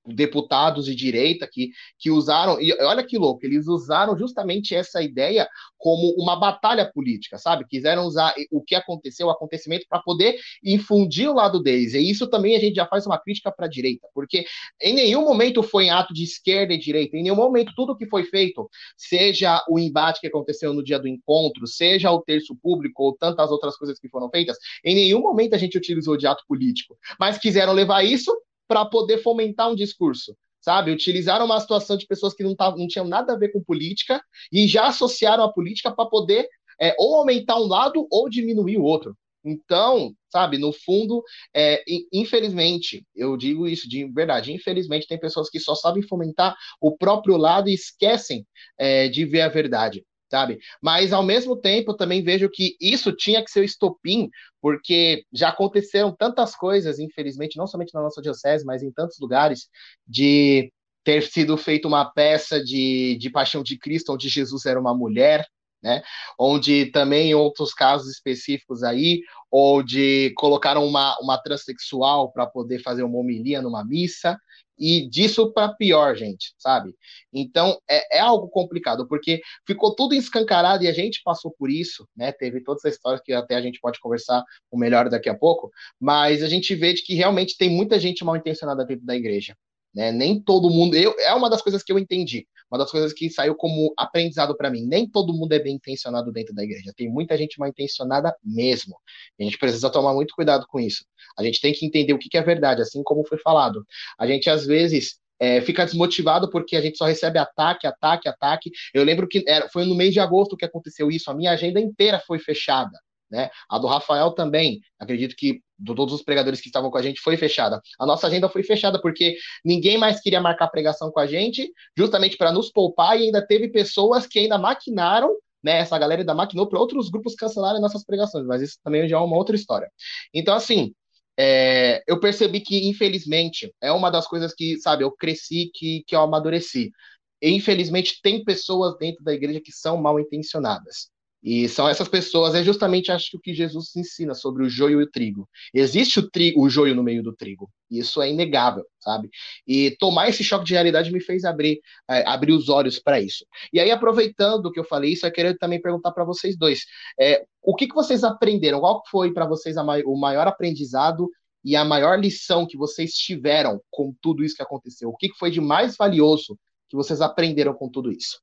S1: deputados de direita que, que usaram, e olha que louco, eles usaram justamente essa ideia como uma batalha política, sabe? Quiseram usar o que aconteceu, o acontecimento, para poder infundir o lado deles. E isso também a gente já faz uma crítica para a direita, porque em nenhum momento foi em ato de esquerda e direita, em nenhum momento tudo que foi feito, seja o embate que aconteceu no dia do encontro, seja o terço público ou tantas outras coisas que foram feitas, em nenhum momento a gente utilizou de ato político, mas quiseram levar isso para poder fomentar um discurso, sabe? Utilizaram uma situação de pessoas que não, tavam, não tinham nada a ver com política e já associaram a política para poder é, ou aumentar um lado ou diminuir o outro. Então, sabe, no fundo, é, infelizmente, eu digo isso de verdade, infelizmente tem pessoas que só sabem fomentar o próprio lado e esquecem é, de ver a verdade sabe? Mas ao mesmo tempo também vejo que isso tinha que ser o estopim, porque já aconteceram tantas coisas, infelizmente, não somente na nossa diocese, mas em tantos lugares, de ter sido feita uma peça de, de Paixão de Cristo, onde Jesus era uma mulher, né? Onde também outros casos específicos aí, onde colocaram uma, uma transexual para poder fazer uma homilia numa missa, e disso para pior, gente, sabe? Então é, é, algo complicado, porque ficou tudo escancarado e a gente passou por isso, né? Teve toda essa história que até a gente pode conversar o melhor daqui a pouco, mas a gente vê de que realmente tem muita gente mal intencionada dentro da igreja. Né? Nem todo mundo. Eu, é uma das coisas que eu entendi, uma das coisas que saiu como aprendizado para mim. Nem todo mundo é bem intencionado dentro da igreja. Tem muita gente mal intencionada mesmo. A gente precisa tomar muito cuidado com isso. A gente tem que entender o que, que é verdade, assim como foi falado. A gente às vezes é, fica desmotivado porque a gente só recebe ataque, ataque, ataque. Eu lembro que era, foi no mês de agosto que aconteceu isso. A minha agenda inteira foi fechada. Né? A do Rafael também, acredito que de todos os pregadores que estavam com a gente foi fechada. A nossa agenda foi fechada porque ninguém mais queria marcar pregação com a gente, justamente para nos poupar, e ainda teve pessoas que ainda maquinaram né, essa galera ainda maquinou para outros grupos cancelarem nossas pregações, mas isso também já é uma outra história. Então, assim, é, eu percebi que, infelizmente, é uma das coisas que, sabe, eu cresci, que, que eu amadureci. Infelizmente, tem pessoas dentro da igreja que são mal intencionadas. E são essas pessoas, é justamente acho que o que Jesus ensina sobre o joio e o trigo. Existe o, trigo, o joio no meio do trigo. Isso é inegável, sabe? E tomar esse choque de realidade me fez abrir, é, abrir os olhos para isso. E aí, aproveitando que eu falei isso, eu queria também perguntar para vocês dois: é, o que, que vocês aprenderam? Qual foi para vocês mai o maior aprendizado e a maior lição que vocês tiveram com tudo isso que aconteceu? O que, que foi de mais valioso que vocês aprenderam com tudo isso?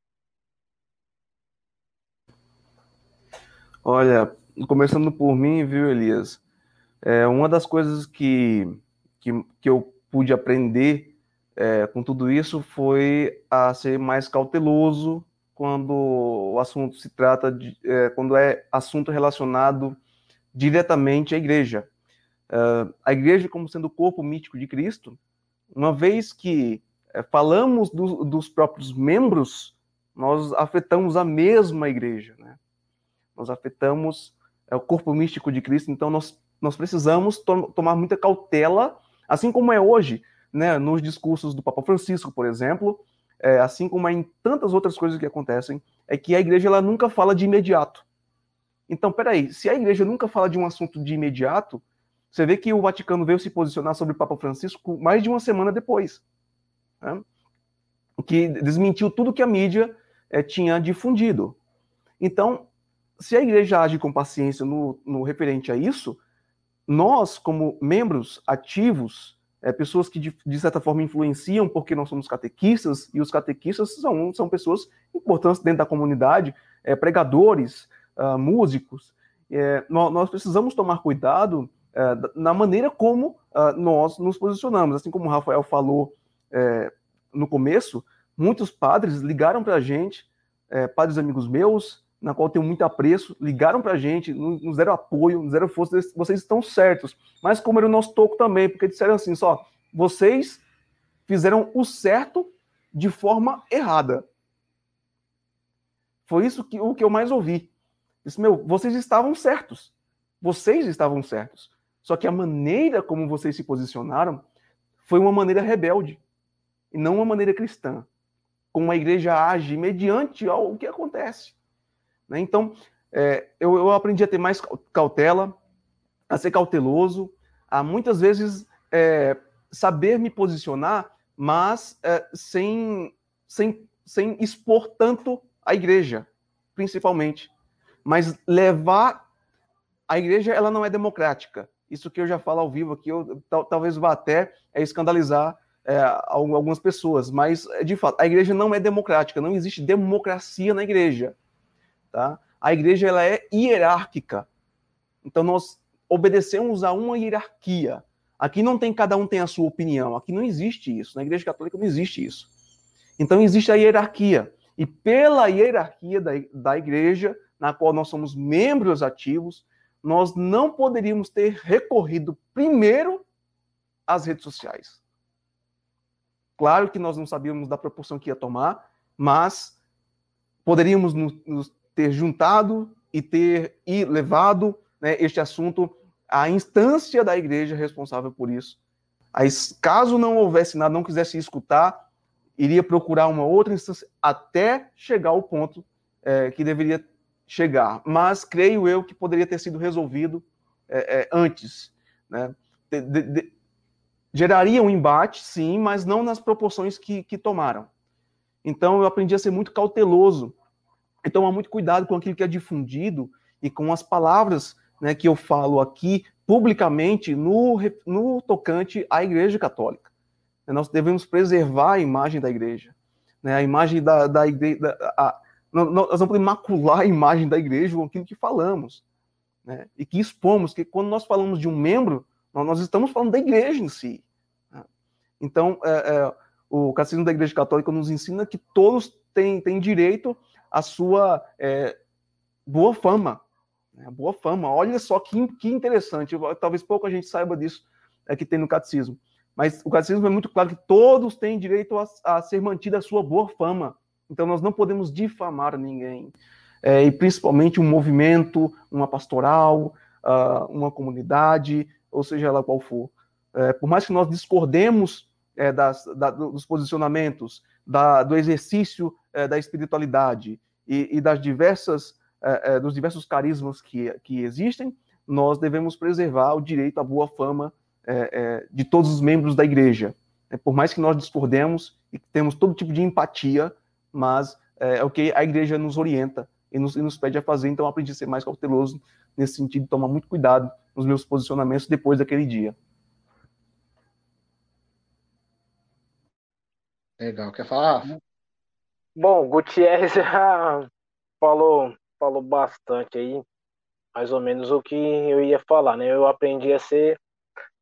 S2: Olha, começando por mim, viu, Elias? É, uma das coisas que, que, que eu pude aprender é, com tudo isso foi a ser mais cauteloso quando o assunto se trata de. É, quando é assunto relacionado diretamente à igreja. É, a igreja, como sendo o corpo mítico de Cristo, uma vez que é, falamos do, dos próprios membros, nós afetamos a mesma igreja, né? Nós afetamos é, o corpo místico de Cristo, então nós, nós precisamos to tomar muita cautela, assim como é hoje, né, nos discursos do Papa Francisco, por exemplo, é, assim como é em tantas outras coisas que acontecem, é que a igreja ela nunca fala de imediato. Então, peraí, se a igreja nunca fala de um assunto de imediato, você vê que o Vaticano veio se posicionar sobre o Papa Francisco mais de uma semana depois, né? que desmentiu tudo que a mídia é, tinha difundido. Então, se a igreja age com paciência no, no referente a isso, nós, como membros ativos, é, pessoas que de, de, certa forma influenciam porque nós somos catequistas, e os catequistas são, são pessoas importantes dentro da comunidade, é, pregadores, uh, músicos, é, nós, nós, precisamos tomar cuidado é, na maneira como uh, nós nos posicionamos. Assim como o Rafael falou é, no começo, muitos padres ligaram para a gente, é, padres amigos meus, na qual tenho muito apreço, ligaram para a gente, nos deram apoio, nos deram força, vocês estão certos. Mas como era o nosso toco também, porque disseram assim, só, vocês fizeram o certo de forma errada. Foi isso que, o que eu mais ouvi. Disse, meu, vocês estavam certos. Vocês estavam certos. Só que a maneira como vocês se posicionaram foi uma maneira rebelde e não uma maneira cristã. Como a igreja age mediante ao que acontece. Né? Então, é, eu, eu, aprendi a ter mais cautela, a ser cauteloso, a muitas vezes é, saber me posicionar mas é, sem, sem, sem expor tanto a igreja, principalmente. Mas levar a igreja, ela não é democrática. Isso que eu já falo ao vivo aqui, eu, talvez vá até é, escandalizar é, algumas pessoas, mas de fato a igreja não é democrática, não existe democracia na igreja, tá? A igreja ela é hierárquica, então nós obedecemos a uma hierarquia. Aqui não tem cada um tem a sua opinião, aqui não existe isso. Na igreja católica não existe isso. Então existe a hierarquia e pela hierarquia da, da igreja na qual nós somos membros ativos, nós não poderíamos ter recorrido primeiro às redes sociais. Claro que nós não sabíamos da proporção que ia tomar, mas poderíamos nos, nos ter juntado e ter e levado né, este assunto à instância da igreja responsável por isso. Aí, caso não houvesse nada, não quisesse escutar, iria procurar uma outra instância até chegar ao ponto é, que deveria chegar. Mas creio eu que poderia ter sido resolvido é, é, antes. Né? De, de, de, geraria um embate, sim, mas não nas proporções que, que tomaram. Então eu aprendi a ser muito cauteloso e tomar muito cuidado com aquilo que é difundido e com as palavras né, que eu falo aqui publicamente no, no tocante à Igreja Católica. Nós devemos preservar a imagem da Igreja, né, a imagem da, da igreja. Da, a, nós não podemos macular a imagem da Igreja com aquilo que falamos né, e que expomos, que quando nós falamos de um membro, nós estamos falando da igreja em si. Né? Então, é, é, o Catecismo da Igreja Católica nos ensina que todos têm, têm direito à sua é, boa fama. Né? Boa fama. Olha só que, que interessante. Talvez pouca gente saiba disso é, que tem no Catecismo. Mas o Catecismo é muito claro que todos têm direito a, a ser mantida a sua boa fama. Então, nós não podemos difamar ninguém. É, e principalmente um movimento, uma pastoral, uh, uma comunidade, ou seja ela qual for. É, por mais que nós discordemos é, das, da, dos posicionamentos, da, do exercício é, da espiritualidade e, e das diversas, é, é, dos diversos carismas que, que existem, nós devemos preservar o direito à boa fama de todos os membros da igreja. por mais que nós discordemos e temos todo tipo de empatia, mas é, o que a igreja nos orienta e nos, e nos pede a fazer, então aprendi a ser mais cauteloso nesse sentido, tomar muito cuidado nos meus posicionamentos depois daquele dia.
S1: Legal, quer falar?
S3: Bom, Gutierrez já falou, falou bastante aí, mais ou menos o que eu ia falar, né? Eu aprendi a ser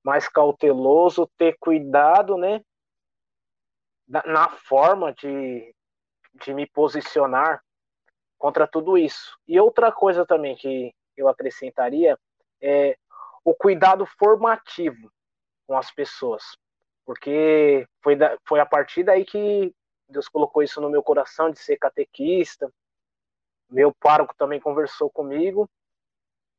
S3: mais cauteloso, ter cuidado, né? Na forma de, de me posicionar contra tudo isso. E outra coisa também que eu acrescentaria é o cuidado formativo com as pessoas. Porque foi, da, foi a partir daí que Deus colocou isso no meu coração de ser catequista. Meu pároco também conversou comigo.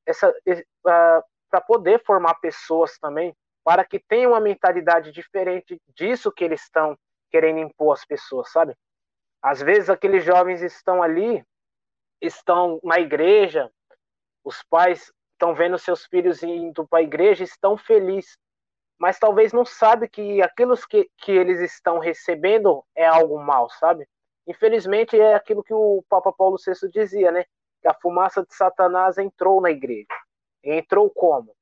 S3: Essa para poder formar pessoas também para que tenham uma mentalidade diferente disso que eles estão querendo impor às pessoas, sabe? Às vezes aqueles jovens estão ali, estão na igreja, os pais estão vendo seus filhos indo para a igreja, estão felizes, mas talvez não sabe que aquilo que, que eles estão recebendo é algo mal, sabe? Infelizmente é aquilo que o Papa Paulo VI dizia, né? Que a fumaça de Satanás entrou na igreja. Entrou como?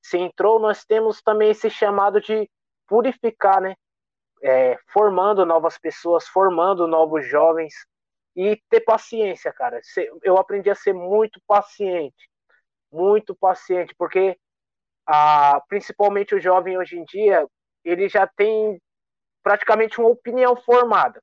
S3: Se entrou, nós temos também esse chamado de purificar, né? É, formando novas pessoas, formando novos jovens e ter paciência, cara. Eu aprendi a ser muito paciente muito paciente, porque ah, principalmente o jovem hoje em dia, ele já tem praticamente uma opinião formada.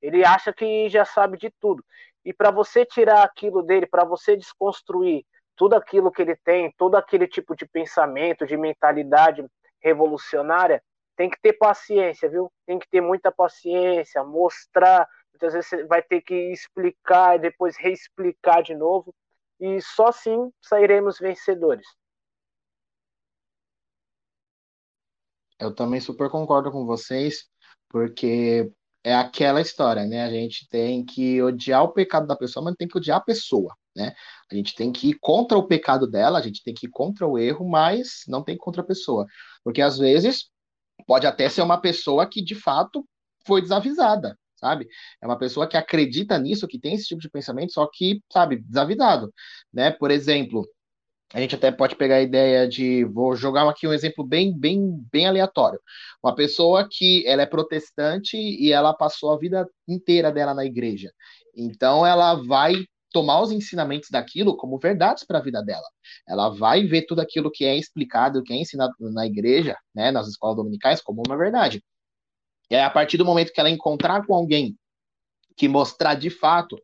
S3: Ele acha que já sabe de tudo. E para você tirar aquilo dele, para você desconstruir tudo aquilo que ele tem, todo aquele tipo de pensamento, de mentalidade revolucionária, tem que ter paciência, viu? Tem que ter muita paciência, mostrar. Muitas vezes você vai ter que explicar e depois reexplicar de novo e só assim sairemos vencedores.
S1: Eu também super concordo com vocês, porque é aquela história, né? A gente tem que odiar o pecado da pessoa, mas tem que odiar a pessoa, né? A gente tem que ir contra o pecado dela, a gente tem que ir contra o erro, mas não tem contra a pessoa. Porque às vezes pode até ser uma pessoa que de fato foi desavisada, sabe? É uma pessoa que acredita nisso, que tem esse tipo de pensamento, só que, sabe, desavisado, né? Por exemplo, a gente até pode pegar a ideia de, vou jogar aqui um exemplo bem, bem, bem aleatório. Uma pessoa que ela é protestante e ela passou a vida inteira dela na igreja. Então ela vai tomar os ensinamentos daquilo como verdades para a vida dela. Ela vai ver tudo aquilo que é explicado, que é ensinado na igreja, né, nas escolas dominicais, como uma verdade. E aí, a partir do momento que ela encontrar com alguém que mostrar de fato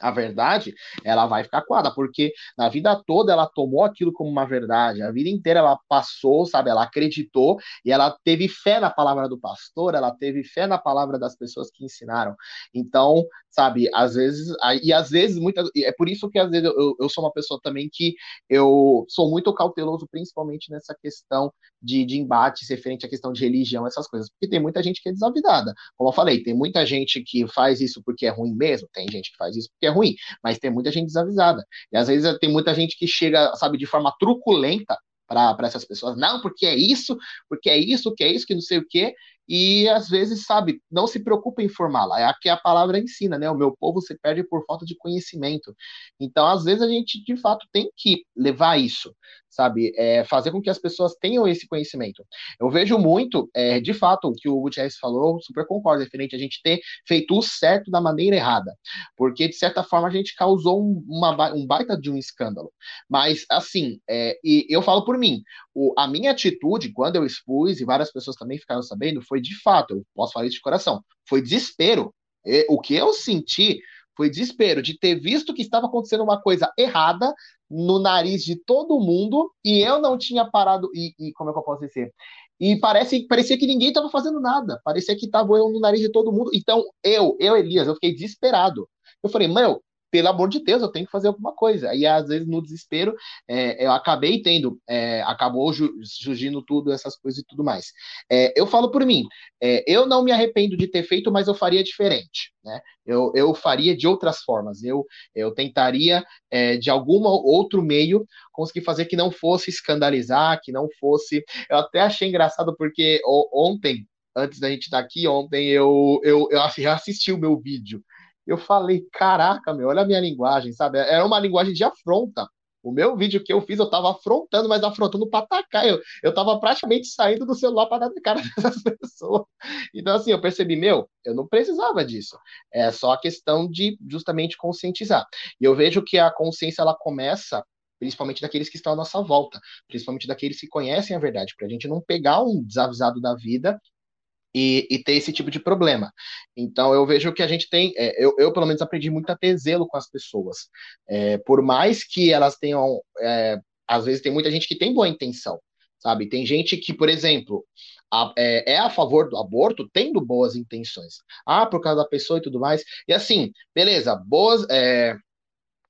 S1: a verdade, ela vai ficar coada, porque na vida toda ela tomou aquilo como uma verdade, a vida inteira ela passou, sabe, ela acreditou e ela teve fé na palavra do pastor, ela teve fé na palavra das pessoas que ensinaram. Então, sabe, às vezes, e às vezes, muitas, é por isso que às vezes eu, eu sou uma pessoa também que eu sou muito cauteloso, principalmente nessa questão de, de embates referente à questão de religião, essas coisas, porque tem muita gente que é desavidada. Como eu falei, tem muita gente que faz isso porque é ruim mesmo, tem gente que faz isso porque é ruim, mas tem muita gente desavisada. E às vezes tem muita gente que chega, sabe, de forma truculenta para essas pessoas. Não, porque é isso, porque é isso, que é isso, que não sei o quê e às vezes, sabe, não se preocupa em informá-la. É aqui a palavra ensina, né? O meu povo se perde por falta de conhecimento. Então, às vezes, a gente de fato tem que levar isso, sabe? É, fazer com que as pessoas tenham esse conhecimento. Eu vejo muito, é, de fato, o que o Gutierrez falou, super concordo, referente a gente ter feito o certo da maneira errada. Porque, de certa forma, a gente causou um, uma, um baita de um escândalo. Mas, assim, é, e eu falo por mim, o, a minha atitude, quando eu expus, e várias pessoas também ficaram sabendo, foi de fato, eu posso falar isso de coração, foi desespero. E, o que eu senti foi desespero de ter visto que estava acontecendo uma coisa errada no nariz de todo mundo e eu não tinha parado. E, e como é que eu posso dizer? E parece, parecia que ninguém estava fazendo nada. Parecia que estava eu no nariz de todo mundo. Então, eu, eu, Elias, eu fiquei desesperado. Eu falei, meu, pelo amor de Deus, eu tenho que fazer alguma coisa. E às vezes, no desespero, é, eu acabei tendo, é, acabou surgindo tudo, essas coisas e tudo mais. É, eu falo por mim, é, eu não me arrependo de ter feito, mas eu faria diferente. Né? Eu, eu faria de outras formas. Eu, eu tentaria, é, de algum outro meio, conseguir fazer que não fosse escandalizar, que não fosse. Eu até achei engraçado, porque ontem antes da gente estar aqui, ontem eu, eu, eu assisti o meu vídeo eu falei, caraca, meu, olha a minha linguagem, sabe? Era uma linguagem de afronta. O meu vídeo que eu fiz, eu tava afrontando, mas afrontando para atacar. Eu, eu tava praticamente saindo do celular para dar na cara dessas pessoas. Então, assim, eu percebi, meu, eu não precisava disso. É só a questão de justamente conscientizar. E eu vejo que a consciência, ela começa principalmente daqueles que estão à nossa volta, principalmente daqueles que conhecem a verdade, para a gente não pegar um desavisado da vida e, e, ter esse tipo de problema. Então, eu vejo que a gente tem, é, eu, eu, pelo menos aprendi muito a ter zelo com as pessoas. É, por mais que elas tenham, é, às vezes tem muita gente que tem boa intenção, sabe? Tem gente que, por exemplo, a, é, é, a favor do aborto tendo boas intenções. Ah, por causa da pessoa e tudo mais. E assim, beleza, boas, é,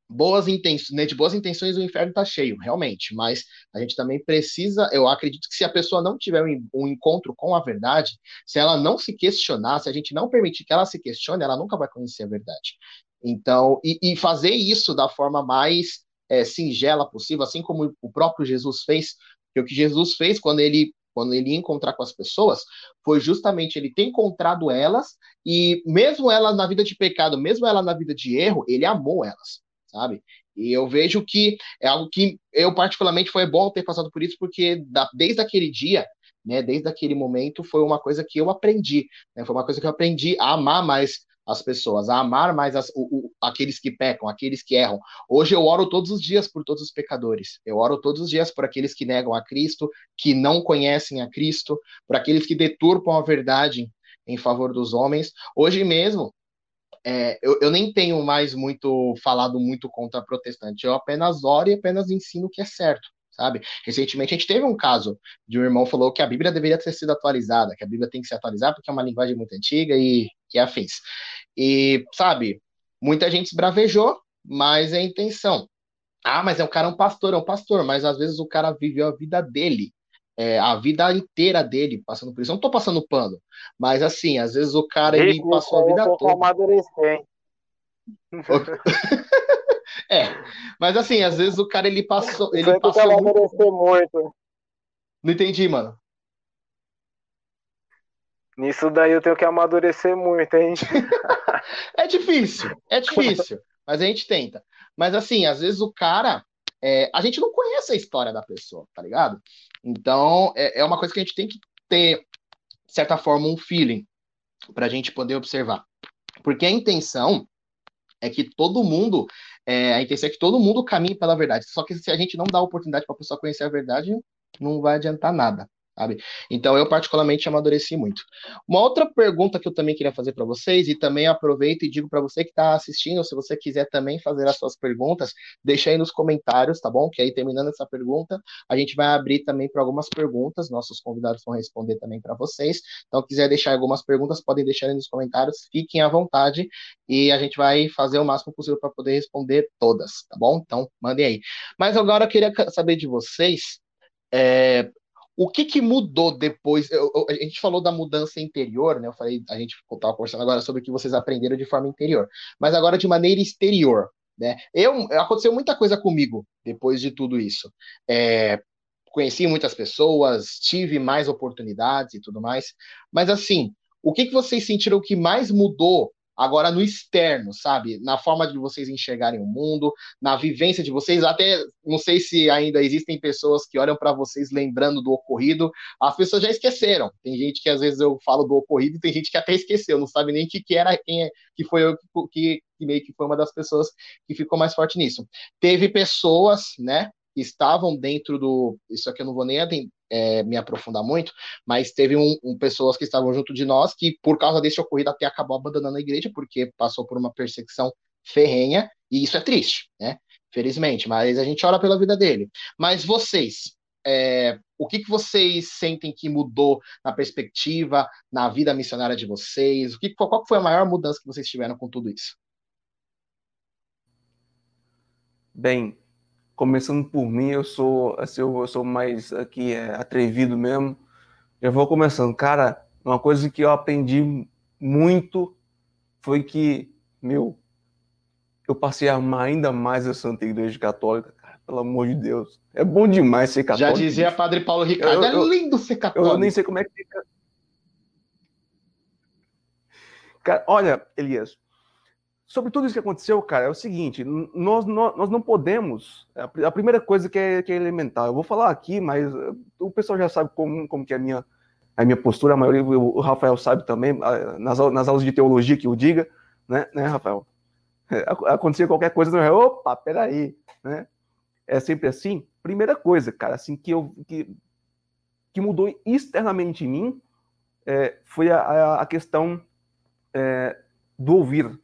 S1: boas intenções, né, de boas intenções o inferno está cheio, realmente, mas a gente também precisa, eu acredito que se a pessoa não tiver um, um, encontro com a verdade, se ela não se questionar, se a gente não permitir que ela se questione, ela nunca vai conhecer a verdade. Então, e, e fazer isso da forma mais é, singela possível, assim como o próprio Jesus fez, que o que Jesus fez quando ele quando ele ia encontrar com as pessoas, foi justamente ele ter encontrado elas e mesmo elas na vida de pecado, mesmo ela na vida de erro, ele amou elas sabe? E eu vejo que é algo que eu particularmente foi bom ter passado por isso, porque da, desde aquele dia, né, desde aquele momento, foi uma coisa que eu aprendi, né, foi uma coisa que eu aprendi a amar mais as pessoas, a amar mais as, o, o, aqueles que pecam, aqueles que erram. Hoje eu oro todos os dias por todos os pecadores. Eu oro todos os dias por aqueles que negam a Cristo, que não conhecem a Cristo, por aqueles que deturpam a verdade em favor dos homens. Hoje mesmo, é, eu, eu, nem tenho mais muito falado muito contra protestante, eu apenas oro e apenas ensino o que é certo, sabe? Recentemente a gente teve um caso de um irmão falou que a Bíblia deveria ter sido atualizada, que a Bíblia tem que se atualizar porque é uma linguagem muito antiga e, e afins. E, sabe, muita gente se bravejou, mas é a intenção. Ah, mas é um cara, um pastor, é um pastor, mas às vezes o cara viveu a vida dele é, a vida inteira dele passando por isso. Eu não tô passando pano, mas assim, às vezes o cara ele passou a vida toda. Amadurecer, é, mas assim, às vezes o cara ele passou, ele passou muito... muito. Não entendi, mano.
S3: Nisso daí eu tenho que amadurecer muito, hein?
S1: é difícil, é difícil, mas a gente tenta. Mas assim, às vezes o cara, é, a gente não conhece a história da pessoa, tá ligado? Então é, é uma coisa que a gente tem que ter, de certa forma, um feeling para a gente poder observar. Porque a intenção é que todo mundo, é, a intenção é que todo mundo caminhe pela verdade. Só que se a gente não dá oportunidade para a pessoa conhecer a verdade, não vai adiantar nada sabe? Então eu particularmente amadureci muito. Uma outra pergunta que eu também queria fazer para vocês e também aproveito e digo para você que está assistindo, se você quiser também fazer as suas perguntas, deixa aí nos comentários, tá bom? Que aí terminando essa pergunta, a gente vai abrir também para algumas perguntas, nossos convidados vão responder também para vocês. Então, quiser deixar algumas perguntas, podem deixar aí nos comentários, fiquem à vontade e a gente vai fazer o máximo possível para poder responder todas, tá bom? Então, mandem aí. Mas agora eu queria saber de vocês é, o que, que mudou depois? Eu, eu, a gente falou da mudança interior, né? Eu falei, a gente estava conversando agora sobre o que vocês aprenderam de forma interior, mas agora de maneira exterior, né? Eu aconteceu muita coisa comigo depois de tudo isso. É, conheci muitas pessoas, tive mais oportunidades e tudo mais, mas assim, o que, que vocês sentiram que mais mudou agora no externo, sabe? Na forma de vocês enxergarem o mundo, na vivência de vocês. Até não sei se ainda existem pessoas que olham para vocês lembrando do ocorrido. As pessoas já esqueceram. Tem gente que às vezes eu falo do ocorrido, tem gente que até esqueceu, não sabe nem que, que era quem é, que foi eu que, que meio que foi uma das pessoas que ficou mais forte nisso. Teve pessoas, né? Estavam dentro do. Isso aqui eu não vou nem é, me aprofundar muito, mas teve um, um, pessoas que estavam junto de nós que, por causa desse ocorrido, até acabou abandonando a igreja, porque passou por uma perseguição ferrenha, e isso é triste, né? Felizmente, mas a gente ora pela vida dele. Mas vocês, é, o que, que vocês sentem que mudou na perspectiva, na vida missionária de vocês? O que, qual foi a maior mudança que vocês tiveram com tudo isso?
S2: Bem, começando por mim, eu sou, assim, eu sou mais aqui é, atrevido mesmo. Eu vou começando. Cara, uma coisa que eu aprendi muito foi que, meu, eu passei a amar ainda mais a Santa Igreja Católica, cara, pelo amor de Deus. É bom demais ser católico.
S1: Já dizia. Padre Paulo Ricardo, eu, eu, é lindo ser católico.
S2: Eu nem sei como é que fica. Cara, olha, Elias, sobre tudo isso que aconteceu, cara, é o seguinte: nós, nós, nós não podemos. A primeira coisa que é, que é elementar, eu vou falar aqui, mas eh, o pessoal já sabe como, como que é a minha, a minha postura, a maioria, o Rafael sabe também, nas, nas aulas de teologia que eu diga, né, né Rafael? É, acontecia qualquer coisa, eu, opa, peraí, né? É sempre assim. Primeira coisa, cara, assim, que eu que, que mudou externamente em mim é, foi a, a questão é, do ouvir,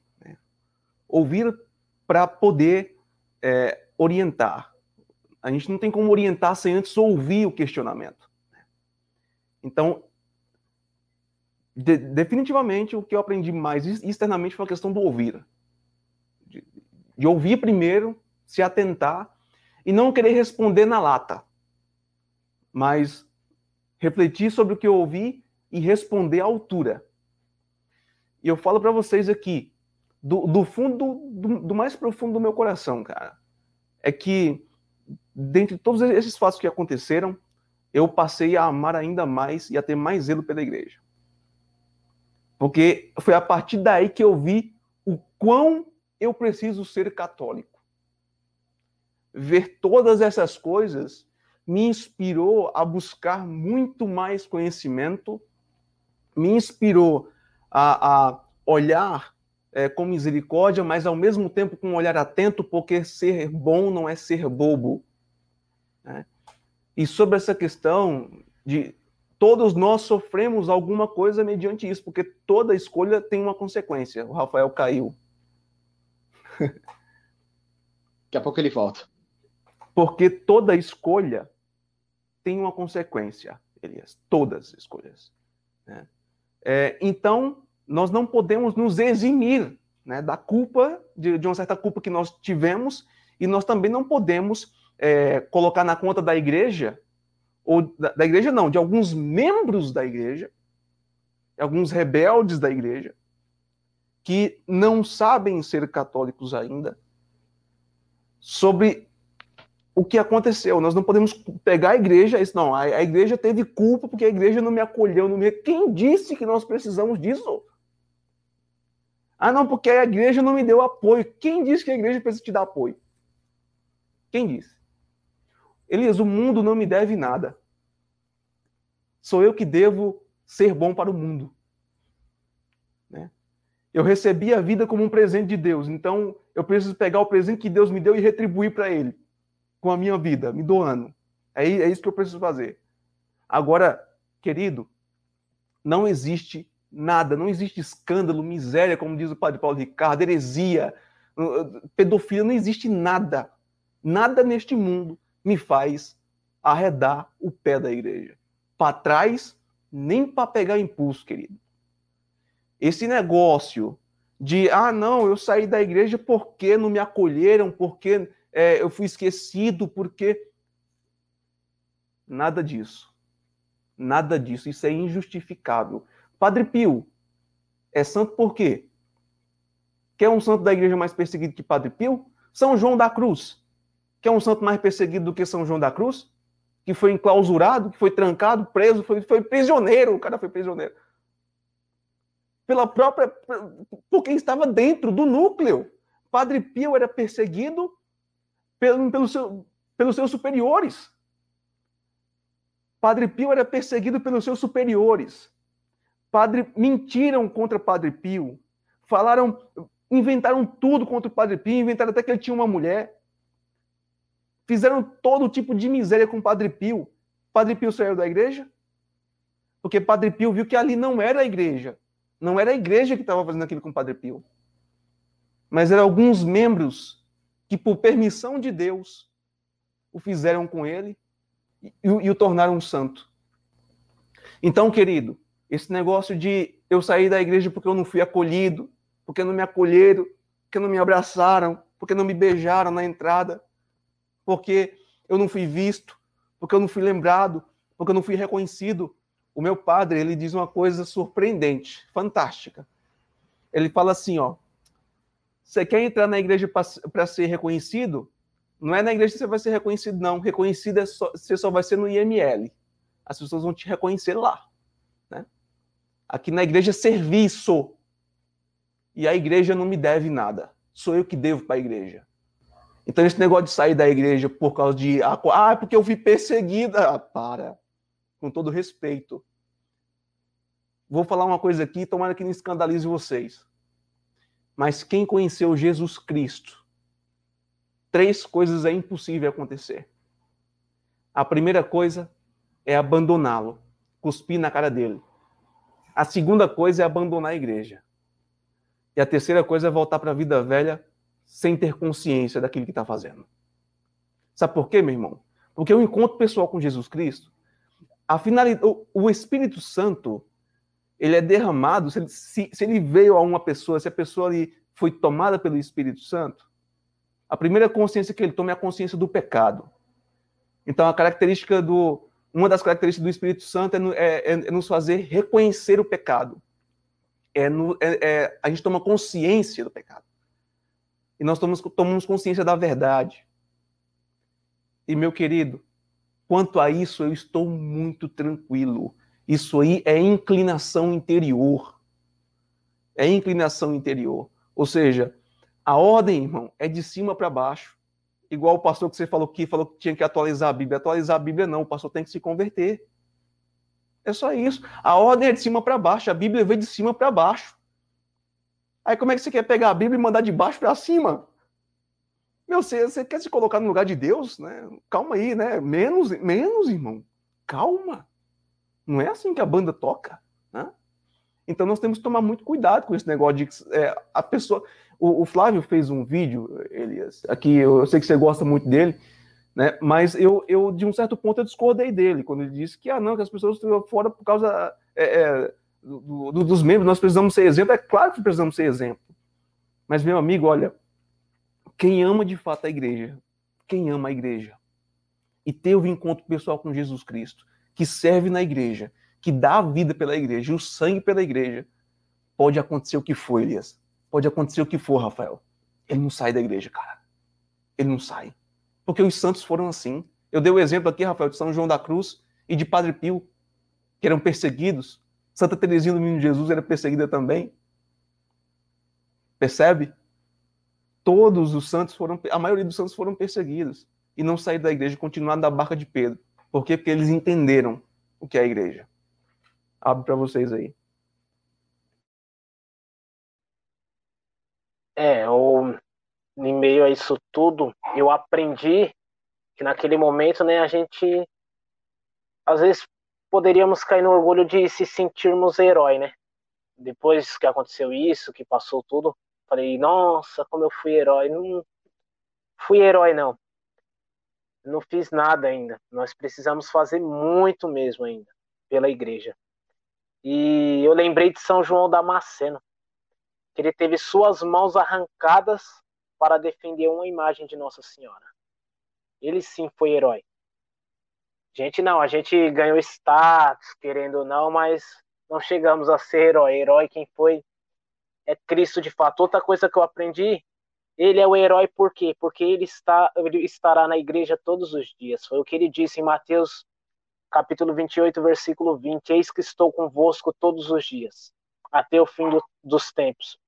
S2: ouvir para poder é, orientar. A gente não tem como orientar sem antes ouvir o questionamento. Então, de, definitivamente, o que eu aprendi mais externamente foi a questão do ouvir. De, de ouvir primeiro, se atentar e não querer responder na lata, mas refletir sobre o que eu ouvi e responder à altura. E eu falo para vocês aqui, do, do fundo, do, do, mais profundo do meu coração, cara, é que, dentre todos esses fatos que aconteceram, eu passei a amar ainda mais e a ter mais zelo pela igreja. Porque foi a partir daí que eu vi o quão eu preciso ser católico. Ver todas essas coisas me inspirou a buscar muito mais conhecimento, me inspirou a, a olhar é, com misericórdia, mas ao mesmo tempo com um olhar atento, porque ser bom não é ser bobo. Né? E sobre essa questão de todos nós sofremos alguma coisa mediante isso, porque toda escolha tem uma consequência. O Rafael caiu.
S1: Daqui a pouco ele volta.
S2: Porque toda escolha tem uma consequência, Elias. Todas as escolhas. Né? É, então, nós não podemos nos eximir né, da culpa, de, de, uma certa culpa que nós tivemos, e nós também não podemos é, colocar na conta da igreja, ou da, da igreja não, de alguns membros da igreja, alguns rebeldes da igreja, que não sabem ser católicos ainda, sobre o que aconteceu. Nós não podemos pegar a igreja, isso não, a, a igreja teve culpa porque a igreja não me acolheu, não me... Quem disse que nós precisamos disso? Ah, não, porque a igreja não me deu apoio. Quem disse que a igreja precisa te dar apoio? Quem disse? Elias, o mundo não me deve nada. Sou eu que devo ser bom para o mundo. Né? Eu recebi a vida como um presente de Deus, então eu preciso pegar o presente que Deus me deu e retribuir para Ele com a minha vida, me doando. É, é isso que eu preciso fazer. Agora, querido, não existe nada, não existe escândalo, miséria, como diz o padre Paulo Ricardo, heresia, uh, uh, pedofilia, não existe nada. Nada neste mundo me faz arredar o pé da igreja. Para trás, nem para pegar impulso, querido. Esse negócio de, ah, não, eu saí da igreja porque não me acolheram, porque é, eu fui esquecido, porque. Nada disso. Nada disso. Isso é injustificável. Padre Pio é santo por quê? Quer um santo da igreja mais perseguido que Padre Pio? São João da Cruz. Quer um santo mais perseguido do que São João da Cruz? Que foi enclausurado, que foi trancado, preso, foi, foi prisioneiro. O cara foi prisioneiro. Pela própria. Por quem estava dentro do núcleo. Padre Pio era perseguido pelo, pelo seu, pelos seus superiores. Padre Pio era perseguido pelos seus superiores. Padre mentiram contra Padre Pio, falaram, inventaram tudo contra o Padre Pio, inventaram até que ele tinha uma mulher. Fizeram todo tipo de miséria com o Padre Pio. Padre Pio saiu da igreja? Porque Padre Pio viu que ali não era a igreja. Não era a igreja que estava fazendo aquilo com o Padre Pio. Mas eram alguns membros que, por permissão de Deus, o fizeram com ele e, e o tornaram um santo. Então, querido, esse negócio de eu sair da igreja porque eu não fui acolhido, porque não me acolheram, porque não me abraçaram, porque não me beijaram na entrada, porque eu não fui visto, porque eu não fui lembrado, porque eu não fui reconhecido. O meu padre, ele diz uma coisa surpreendente, fantástica. Ele fala assim, ó, você quer entrar na igreja para ser reconhecido? Não é na igreja que você vai ser reconhecido, não. Reconhecido é só, você só vai ser no IML. As pessoas vão te reconhecer lá. Aqui na igreja é serviço. E a igreja não me deve nada. Sou eu que devo para a igreja. Então, esse negócio de sair da igreja por causa de. Ah, porque eu fui perseguida. Ah, para. Com todo respeito. Vou falar uma coisa aqui, tomara que não escandalize vocês. Mas quem conheceu Jesus Cristo, três coisas é impossível acontecer. A primeira coisa é abandoná-lo, cuspir na cara dele. A segunda coisa é abandonar a igreja. E a terceira coisa é voltar para a vida velha sem ter consciência daquilo que está fazendo. Sabe por quê, meu irmão? Porque o encontro pessoal com Jesus Cristo, a finalidade, o, Espírito Santo, ele é derramado, se ele, se, se ele veio a uma pessoa, se a pessoa ali foi tomada pelo Espírito Santo, a primeira consciência que ele toma é a consciência do pecado. Então, a característica do, uma das características do Espírito Santo é, é, é nos fazer reconhecer o pecado. É, no, é, é, a gente toma consciência do pecado. E nós tomamos, tomamos consciência da verdade. E, meu querido, quanto a isso, eu estou muito tranquilo. Isso aí é inclinação interior. É inclinação interior. Ou seja, a ordem, irmão, é de cima para baixo igual o pastor que você falou que falou que tinha que atualizar a Bíblia. Atualizar a Bíblia não, o pastor tem que se converter. É só isso. A ordem é de cima para baixo, a Bíblia vem de cima para baixo. Aí como é que você quer pegar a Bíblia e mandar de baixo para cima? Meu, você, você quer se colocar no lugar de Deus, né? Calma aí, né? Menos, menos, irmão. Calma. Não é assim que a banda toca? Então nós temos que tomar muito cuidado com esse negócio de é, a pessoa. O, o, Flávio fez um vídeo, Elias, aqui eu, eu, sei que você gosta muito dele, né? Mas eu, eu, de um certo ponto, eu discordei dele, quando ele disse que, ah, não, que as pessoas estão fora por causa é, é, do, do, dos membros, nós precisamos ser exemplo. É claro que precisamos ser exemplo. Mas, meu amigo, olha, quem ama de fato a igreja, quem ama a igreja, e teve um encontro pessoal com Jesus Cristo, que serve na igreja, que dá a vida pela igreja, o sangue pela igreja, pode acontecer o que for, Elias Pode acontecer o que for, Rafael. Ele não sai da igreja, cara. Ele não sai. Porque os santos foram assim. Eu dei o exemplo aqui, Rafael, de São João da Cruz e de Padre Pio, que eram perseguidos. Santa Teresinha do Menino Jesus era perseguida também. Percebe? Todos os santos foram, a maioria dos santos foram perseguidos e não saíram da igreja, continuaram da barca de Pedro. Por quê? Porque eles entenderam o que é a igreja. Abro para vocês aí.
S3: É, o, em meio a isso tudo, eu aprendi que naquele momento, né, a gente às vezes poderíamos cair no orgulho de se sentirmos herói, né? Depois que aconteceu isso, que passou tudo, falei, nossa, como eu fui herói. Não fui herói, não. Não fiz nada ainda. Nós precisamos fazer muito mesmo ainda pela igreja. E eu lembrei de São João Damasceno, que ele teve suas mãos arrancadas para defender uma imagem de Nossa Senhora. Ele sim foi herói. Gente, não, a gente ganhou status, querendo ou não, mas não chegamos a ser herói. Herói quem foi é Cristo de fato. Outra coisa que eu aprendi, ele é o herói por quê? Porque ele, está, ele estará na igreja todos os dias. Foi o que ele disse em Mateus capítulo 28, versículo 20. Eis que estou convosco todos os dias, até o fim do, dos tempos.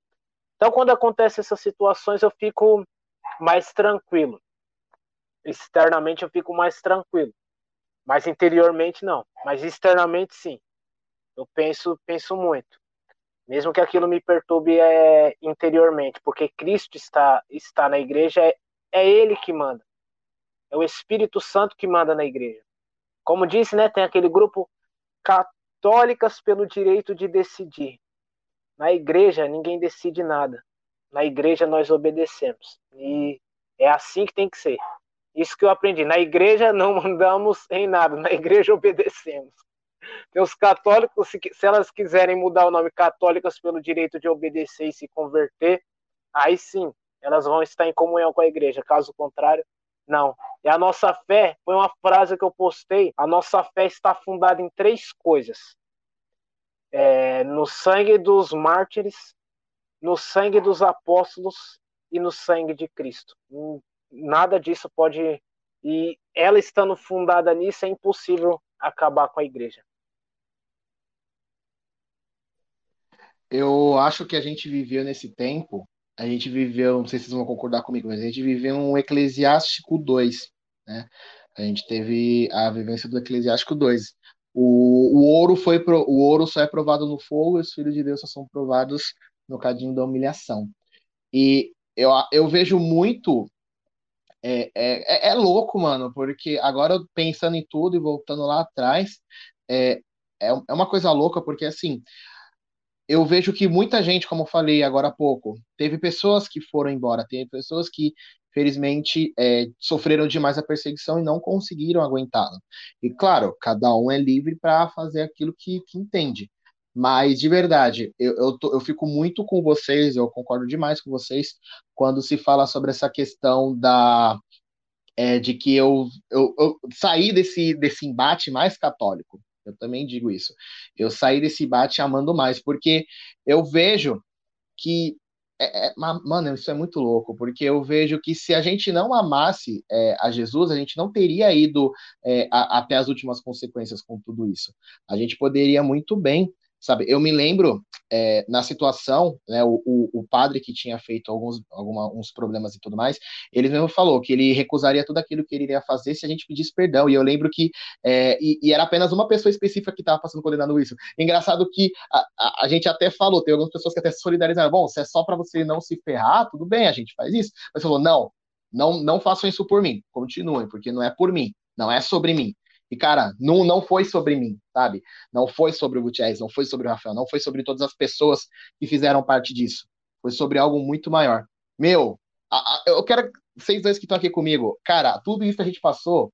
S3: Então, quando acontecem essas situações, eu fico mais tranquilo. Externamente, eu fico mais tranquilo. Mas interiormente, não. Mas externamente, sim. Eu penso, penso muito. Mesmo que aquilo me perturbe é, interiormente. Porque Cristo está, está na igreja, é, é Ele que manda. É o Espírito Santo que manda na igreja. Como disse, né, tem aquele grupo católicas pelo direito de decidir. Na igreja ninguém decide nada. Na igreja nós obedecemos. E é assim que tem que ser. Isso que eu aprendi. Na igreja não mandamos em nada, na igreja obedecemos. Tem os católicos, se, se elas quiserem mudar o nome católicas pelo direito de obedecer e se converter, aí sim, elas vão estar em comunhão com a igreja. Caso contrário, não. E a nossa fé, foi uma frase que eu postei, a nossa fé está fundada em três coisas. É, no sangue dos mártires, no sangue dos apóstolos e no sangue de Cristo. Nada disso pode. E ela estando fundada nisso, é impossível acabar com a igreja.
S1: Eu acho que a gente viveu nesse tempo a gente viveu, não sei se vocês vão concordar comigo, mas a gente viveu um Eclesiástico 2, né? A gente teve a vivência do Eclesiástico 2. O, o ouro foi pro, o ouro só é provado no fogo, e os filhos de Deus só são provados no cadinho da humilhação. E eu, eu vejo muito é, é, é, é louco, mano, porque agora pensando em tudo e voltando lá atrás, é, é, é uma coisa louca, porque assim, eu vejo que muita gente, como eu falei agora há pouco, teve pessoas que foram embora, teve pessoas que, felizmente, é, sofreram demais a perseguição e não conseguiram aguentá-la. E, claro, cada um é livre para fazer aquilo que, que, entende. Mas, de verdade, eu, eu, tô, eu fico muito com vocês, eu concordo demais com vocês, quando se fala sobre essa questão da. É, de que eu, eu, eu saí desse, desse embate mais católico eu também digo isso. Eu saí desse bate amando mais, porque eu vejo que. É, é, mano, isso é muito louco, porque eu vejo que se a gente não amasse é, a Jesus, a gente não teria ido é, a, até as últimas consequências com tudo isso. A gente poderia muito bem sabe? Eu me lembro é, na situação, né, o, o, o, padre que tinha feito alguns, alguns problemas e tudo mais, ele mesmo falou que ele recusaria tudo aquilo que ele iria fazer se a gente pedisse perdão. E eu lembro que é, e, e, era apenas uma pessoa específica que estava passando condenando isso. Engraçado que a, a, a, gente até falou, tem algumas pessoas que até se solidarizaram. Bom, se é só para você não se ferrar, tudo bem, a gente faz isso. Mas falou, não, não, não façam isso por mim. Continuem, porque não é por mim, não é sobre mim. E, cara, não, não foi sobre mim, sabe? Não foi sobre o Gutierrez, não foi sobre o Rafael, não foi sobre todas as pessoas que fizeram parte disso. Foi sobre algo muito maior. Meu, a, a, eu quero, vocês dois que estão aqui comigo, cara, tudo isso a gente passou,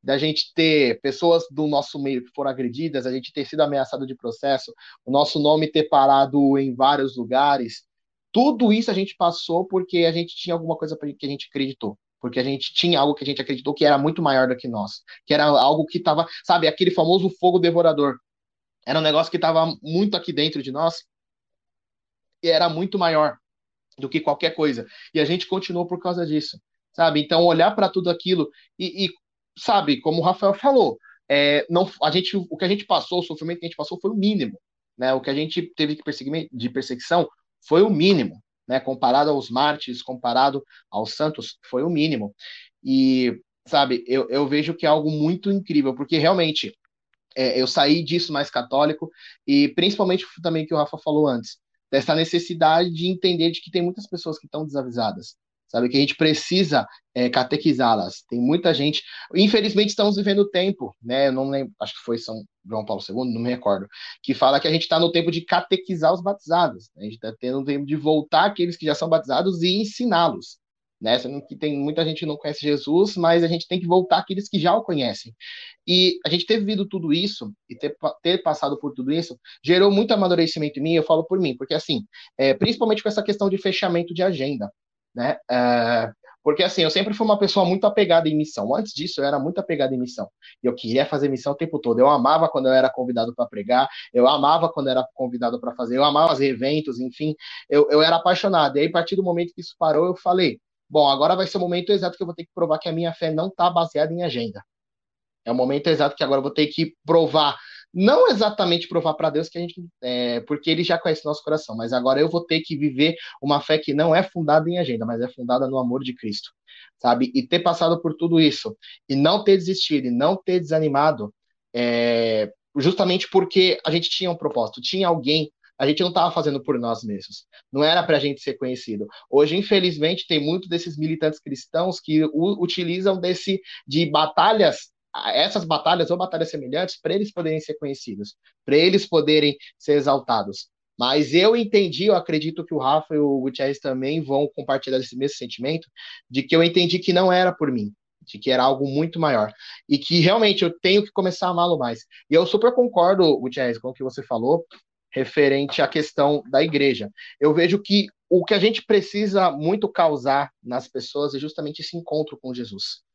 S1: da gente ter pessoas do nosso meio que foram agredidas, a gente ter sido ameaçado de processo, o nosso nome ter parado em vários lugares, tudo isso a gente passou porque a gente tinha alguma coisa que a gente acreditou porque a gente tinha algo que a gente acreditou que era muito maior do que nós, que era algo que estava, sabe, aquele famoso fogo devorador. Era um negócio que estava muito aqui dentro de nós e era muito maior do que qualquer coisa. E a gente continuou por causa disso, sabe? Então, olhar para tudo aquilo e, e, sabe, como o Rafael falou, é, não, a gente, o que a gente passou, o sofrimento que a gente passou foi o mínimo, né? O que a gente teve perseguir, de perseguição foi o mínimo, né? Comparado aos mártires, comparado aos santos, foi o mínimo. E, sabe, eu, eu vejo que é algo muito incrível, porque realmente é, eu saí disso mais católico, e principalmente também que o Rafa falou antes, dessa necessidade de entender de que tem muitas pessoas que estão desavisadas, sabe? Que a gente precisa é, catequizá-las. Tem muita gente. Infelizmente, estamos vivendo o tempo, né? Eu não lembro, acho que foi São João Paulo II, não me recordo, que fala que a gente está no tempo de catequizar os batizados. A gente está tendo o tempo de voltar aqueles que já são batizados e ensiná-los. Né? Que tem muita gente que não conhece Jesus, mas a gente tem que voltar aqueles que já o conhecem. E a gente ter vivido tudo isso e ter, ter passado por tudo isso gerou muito amadurecimento em mim. Eu falo por mim, porque assim, é, principalmente com essa questão de fechamento de agenda né? É, porque assim, eu sempre fui uma pessoa muito apegada em missão. Antes disso, eu era muito apegada em missão. Eu queria fazer missão o tempo todo. Eu amava quando eu era convidado para pregar, eu amava quando eu era convidado para fazer, eu amava os eventos, enfim, eu, eu era apaixonado. E aí, a partir do momento que isso parou, eu falei: bom, agora vai ser o momento exato que eu vou ter que provar que a minha fé não está baseada em agenda. É o momento exato que agora eu vou ter que provar não exatamente provar para Deus que a gente, é, porque Ele já conhece nosso coração, mas agora eu vou ter que viver uma fé que não é fundada em agenda, mas é fundada no amor de Cristo, sabe? E ter passado por tudo isso e não ter desistido e não ter desanimado, é, justamente porque a gente tinha um propósito, tinha alguém a gente não estava fazendo por nós mesmos. Não era para a gente ser conhecido. Hoje, infelizmente, tem muito desses militantes cristãos que utilizam desse de batalhas essas batalhas ou batalhas semelhantes para eles poderem ser conhecidos, para eles poderem ser exaltados. Mas eu entendi, eu acredito que o Rafa e o Gutierrez também vão compartilhar esse mesmo sentimento, de que eu entendi que não era por mim, de que era algo muito maior. E que realmente eu tenho que começar a amá-lo mais. E eu super concordo, Gutierrez, com o que você falou, referente à questão da igreja. Eu vejo que o que a gente precisa muito causar nas pessoas é justamente esse encontro com Jesus.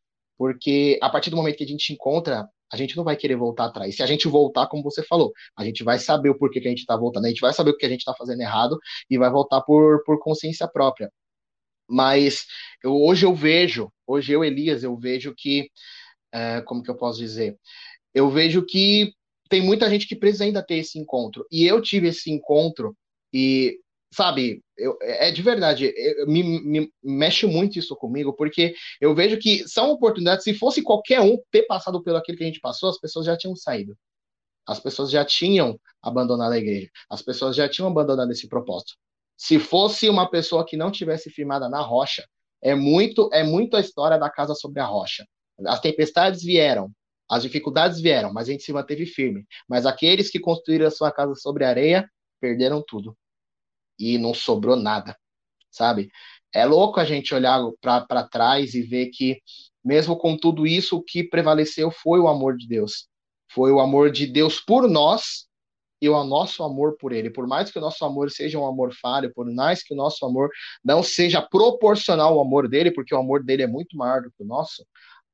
S1: Porque a partir do momento que a gente encontra, a gente não vai querer voltar atrás. Se a gente voltar, como você falou, a gente vai saber o porquê que a gente está voltando, a gente vai saber o que a gente está fazendo errado e vai voltar por, por consciência própria. Mas eu, hoje eu vejo, hoje eu, Elias, eu vejo que, é, como que eu posso dizer? Eu vejo que tem muita gente que precisa ainda ter esse encontro. E eu tive esse encontro e sabe, eu, é de verdade, eu, me, me, mexe muito isso comigo, porque eu vejo que são oportunidades, se fosse qualquer um ter passado pelo aquilo que a gente passou, as pessoas já tinham saído. As pessoas já tinham abandonado a igreja. As pessoas já tinham abandonado esse propósito. Se fosse uma pessoa que não tivesse firmada na rocha, é muito é muito a história da casa sobre a rocha. As tempestades vieram, as dificuldades vieram, mas a gente se manteve firme. Mas aqueles que construíram a sua casa sobre a areia perderam tudo e não sobrou nada, sabe? É louco a gente olhar para trás e ver que, mesmo com tudo isso, o que prevaleceu foi o amor de Deus. Foi o amor de Deus por nós e o nosso amor por Ele. Por mais que o nosso amor seja um amor falho, por mais que o nosso amor não seja proporcional ao amor dele, porque o amor dele é muito maior do que o nosso,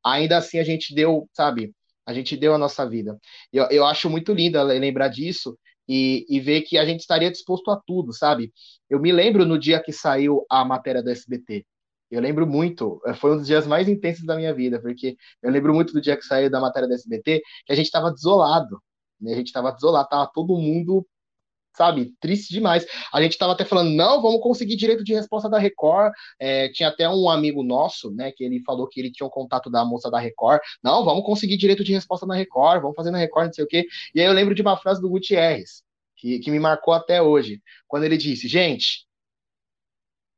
S1: ainda assim a gente deu, sabe? A gente deu a nossa vida. Eu, eu acho muito lindo lembrar disso e, e ver que a gente estaria disposto a tudo, sabe? Eu me lembro no dia que saiu a matéria do SBT. Eu lembro muito, eh, foi um dos dias mais intensos da minha vida, porque eu lembro muito do dia que saiu da matéria do SBT, que a gente estava desolado, né? A gente estava desolado, tava todo mundo sabe, triste demais. A gente estava até falando, não, vamos conseguir direito de resposta da Record. É, tinha até um amigo nosso, né, que ele falou que ele tinha um contato da moça da Record. Não, vamos conseguir direito de resposta na Record, vamos fazer na Record, não sei o quê. E aí eu lembro de uma frase do Gutierrez, que, que me marcou até hoje, quando ele disse, gente,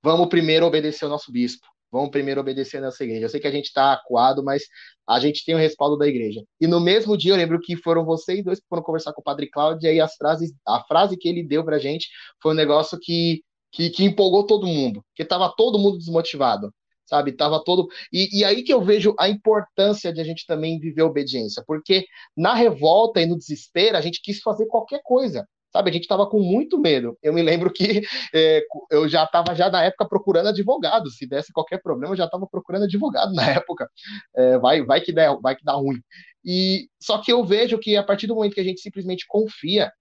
S1: vamos primeiro obedecer o nosso bispo. Vamos primeiro obedecer a nossa igreja. Eu sei que a gente está acuado, mas a gente tem o respaldo da igreja. E no mesmo dia, eu lembro que foram vocês dois que foram conversar com o Padre Cláudio, e aí as frases, a frase que ele deu pra gente foi um negócio que, que, que empolgou todo mundo, que estava todo mundo desmotivado, sabe? Tava todo. E, e aí que eu vejo a importância de a gente também viver obediência, porque na revolta e no desespero, a gente quis fazer qualquer coisa sabe? A gente estava com muito medo. Eu me lembro que é, eu já estava já na época procurando advogado. Se desse qualquer problema, eu já estava procurando advogado na época. É, vai, vai que der, vai que dá ruim. E só que eu vejo que a partir do momento que a gente simplesmente confia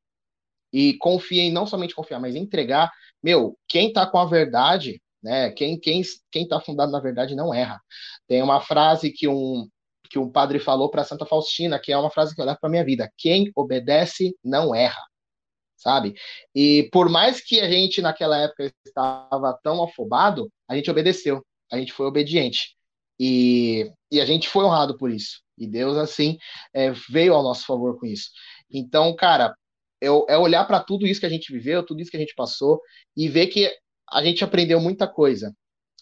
S1: e confia em não somente confiar, mas entregar, meu, quem está com a verdade né? Quem quem quem está fundado na verdade não erra. Tem uma frase que um que um padre falou para Santa Faustina, que é uma frase que eu levo para minha vida: quem obedece não erra, sabe? E por mais que a gente naquela época estava tão afobado, a gente obedeceu, a gente foi obediente e, e a gente foi honrado por isso. E Deus assim é, veio ao nosso favor com isso. Então, cara, é, é olhar para tudo isso que a gente viveu, tudo isso que a gente passou e ver que a gente aprendeu muita coisa.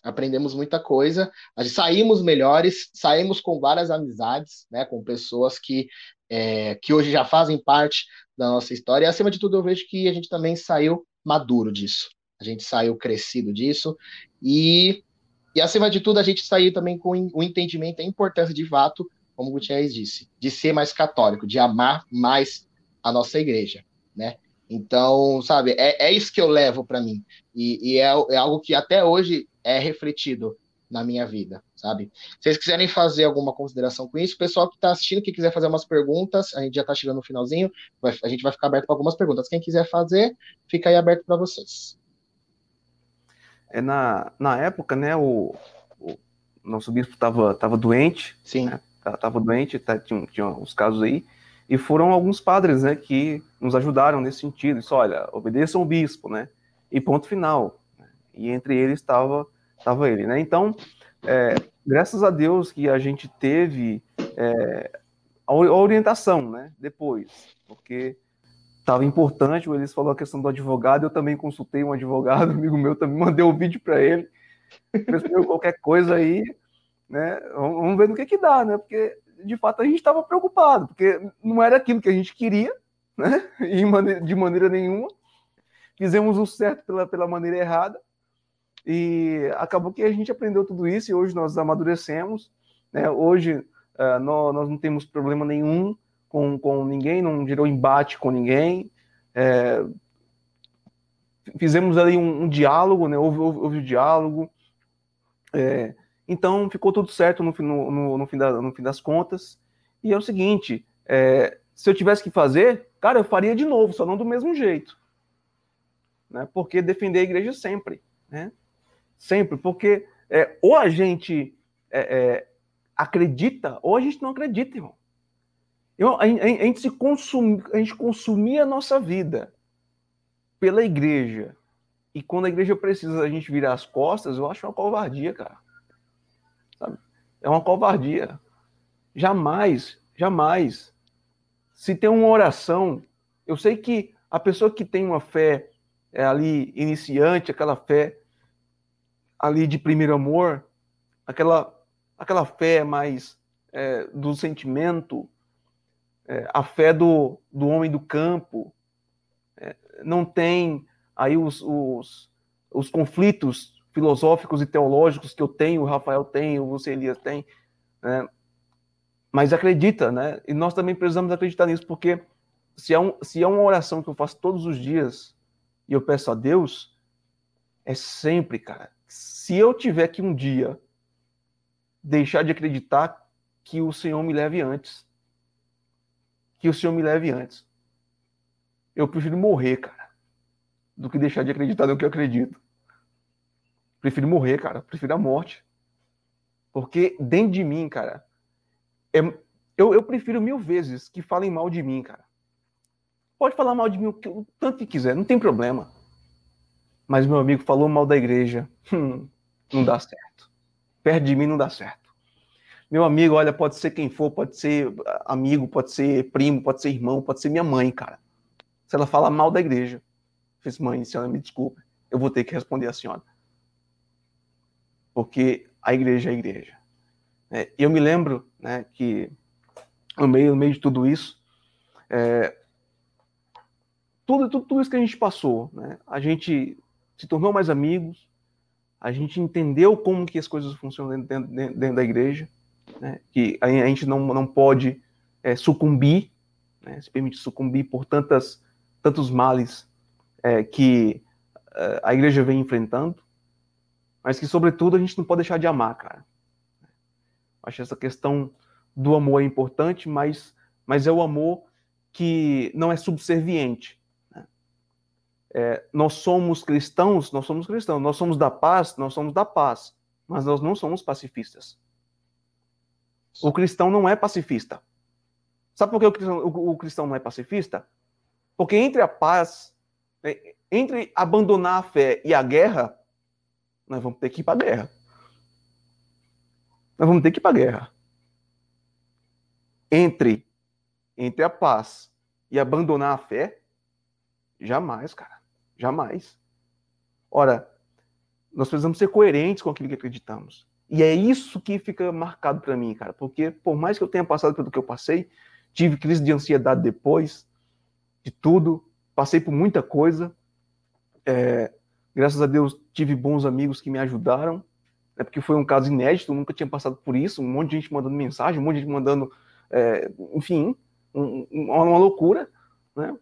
S1: Aprendemos muita coisa, saímos melhores, saímos com várias amizades, né, com pessoas que, é, que hoje já fazem parte da nossa história. E acima de tudo, eu vejo que a gente também saiu maduro disso. A gente saiu crescido disso e, e acima de tudo, a gente saiu também com o entendimento da importância de fato, como o Gutierrez disse, de ser mais católico, de amar mais a nossa igreja, né? Então, sabe, é, é isso que eu levo para mim. E, e é, é, algo que até hoje é refletido na minha vida, sabe? Se vocês quiserem fazer alguma consideração com isso, pessoal que está assistindo, que quiser fazer umas perguntas, a gente já está chegando no finalzinho, vai, a gente vai ficar aberto para algumas perguntas. Quem quiser fazer, fica aí aberto para vocês.
S2: É na, na época, né, o, o nosso bispo estava tava doente.
S1: Sim.
S2: Né, tava doente, tá, tinha, tinha uns casos aí. E foram alguns padres, né, que nos ajudaram nesse sentido. Isso, olha, obedeçam o bispo, né? E ponto final. E entre eles estava estava ele, né? Então, é, graças a Deus que a gente teve é, a orientação, né? Depois, porque estava importante. O Elis falou a questão do advogado. Eu também consultei um advogado, amigo meu, também mandei um vídeo para ele. qualquer coisa aí, né? Vamos ver no que que dá, né? Porque de fato a gente estava preocupado, porque não era aquilo que a gente queria, né? de maneira nenhuma. Fizemos o certo pela, pela maneira errada. E acabou que a gente aprendeu tudo isso e hoje nós amadurecemos. Né? Hoje uh, nós, nós, não temos problema nenhum com, com ninguém, não gerou embate com ninguém. É, fizemos ali um, um diálogo, né? houve, houve, houve um diálogo. É, então ficou tudo certo no, no, no, fim, da, no fim das contas. E é o seguinte: é, se eu tivesse que fazer, cara, eu faria de novo, só não do mesmo jeito. Né? Porque defender a igreja sempre. Né? Sempre. Porque é, ou a gente é, é acredita, ou a gente não acredita, irmão. Eu, a, a, a, gente se consumi, a gente consumia a nossa vida pela igreja. E quando a igreja precisa a gente virar as costas, eu acho uma covardia, cara. Sabe? É uma covardia. Jamais, jamais. Se tem uma oração, eu sei que a pessoa que tem uma fé é, ali iniciante, aquela fé ali de primeiro amor, aquela, aquela fé mais é, do sentimento, é, a fé do, do homem do campo, é, não tem aí os, os, os conflitos filosóficos e teológicos que eu tenho, o Rafael tem, o você Elias tem, né? mas acredita, né? E nós também precisamos acreditar nisso, porque se é, um, se é uma oração que eu faço todos os dias e eu peço a Deus, é sempre, cara. Se eu tiver que um dia deixar de acreditar, que o Senhor me leve antes. Que o Senhor me leve antes. Eu prefiro morrer, cara, do que deixar de acreditar no que eu acredito. Prefiro morrer, cara. Prefiro a morte. Porque dentro de mim, cara, é, eu, eu prefiro mil vezes que falem mal de mim, cara. Pode falar mal de mim o, tanto que quiser, não tem problema. Mas meu amigo falou mal da igreja. Hum, não dá certo. Perto de mim não dá certo. Meu amigo, olha, pode ser quem for, pode ser amigo, pode ser primo, pode ser irmão, pode ser minha mãe, cara. Se ela fala mal da igreja, fiz mãe, senhora, me desculpe, eu vou ter que responder a senhora porque a igreja é a igreja. É, eu me lembro né, que no meio, no meio de tudo isso, é, tudo, tudo, tudo, isso que a gente passou, né, a gente se tornou mais amigos, a gente entendeu como que as coisas funcionam dentro, dentro, dentro da igreja, né, que a, a, gente não, não pode é, sucumbir, né, se permitir sucumbir por tantas, tantos males é, que é, a igreja vem enfrentando mas que, sobretudo, a gente não pode deixar de amar, cara. Acho essa questão do amor é importante, mas, mas é o amor que não é subserviente. Né? é, nós somos cristãos, nós somos cristãos, nós somos da paz, nós somos da paz, mas nós não somos pacifistas. O cristão não é pacifista. Sabe por que o cristão, o, o cristão não é pacifista? Porque entre a paz, é, entre abandonar a fé e a guerra, nós vamos ter que ir para a guerra. Nós vamos ter que ir para a guerra. Entre, entre a paz e abandonar a fé, jamais, cara. Jamais. Ora, nós precisamos ser coerentes com aquilo que acreditamos. E é isso que fica marcado para mim, cara. Porque por mais que eu tenha passado pelo que eu passei, tive crise de ansiedade depois de tudo, passei por muita coisa. É, graças a Deus tive bons amigos que me ajudaram, é porque foi um caso inédito, nunca tinha passado por isso, um monte de gente mandando mensagem, um monte de gente mandando, é, enfim, um, uma, uma loucura, né?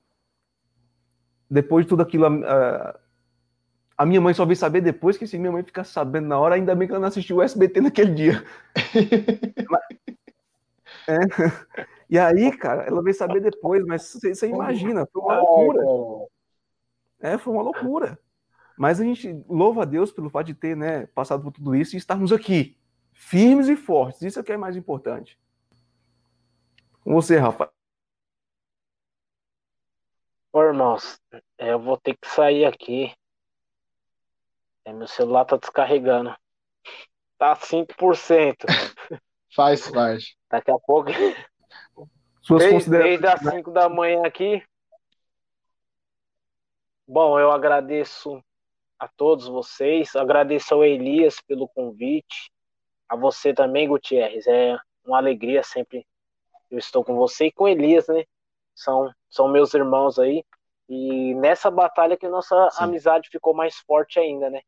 S2: Depois de tudo aquilo, a, a, minha mãe só veio saber depois que se minha mãe ficasse sabendo na hora, ainda bem que ela não assistiu o SBT naquele dia. é. E aí, cara, ela veio saber depois, mas você, você imagina, foi uma loucura. É, foi uma loucura. Mas a gente louva a Deus pelo fato de ter né, passado por tudo isso e estarmos aqui, firmes e fortes. Isso é o que é mais importante. Com você, Rafa.
S3: Ô, irmãos, eu vou ter que sair aqui. É, meu celular tá descarregando. Tá 5%.
S1: Faz parte.
S3: Daqui a pouco. Suas desde, desde as 5 da manhã aqui. Bom, eu agradeço a todos vocês. Agradeço ao Elias pelo convite. A você também, Gutierrez. É uma alegria sempre eu estou com você e com Elias, né? São, são meus irmãos aí. E nessa batalha que nossa Sim. amizade ficou mais forte ainda, né?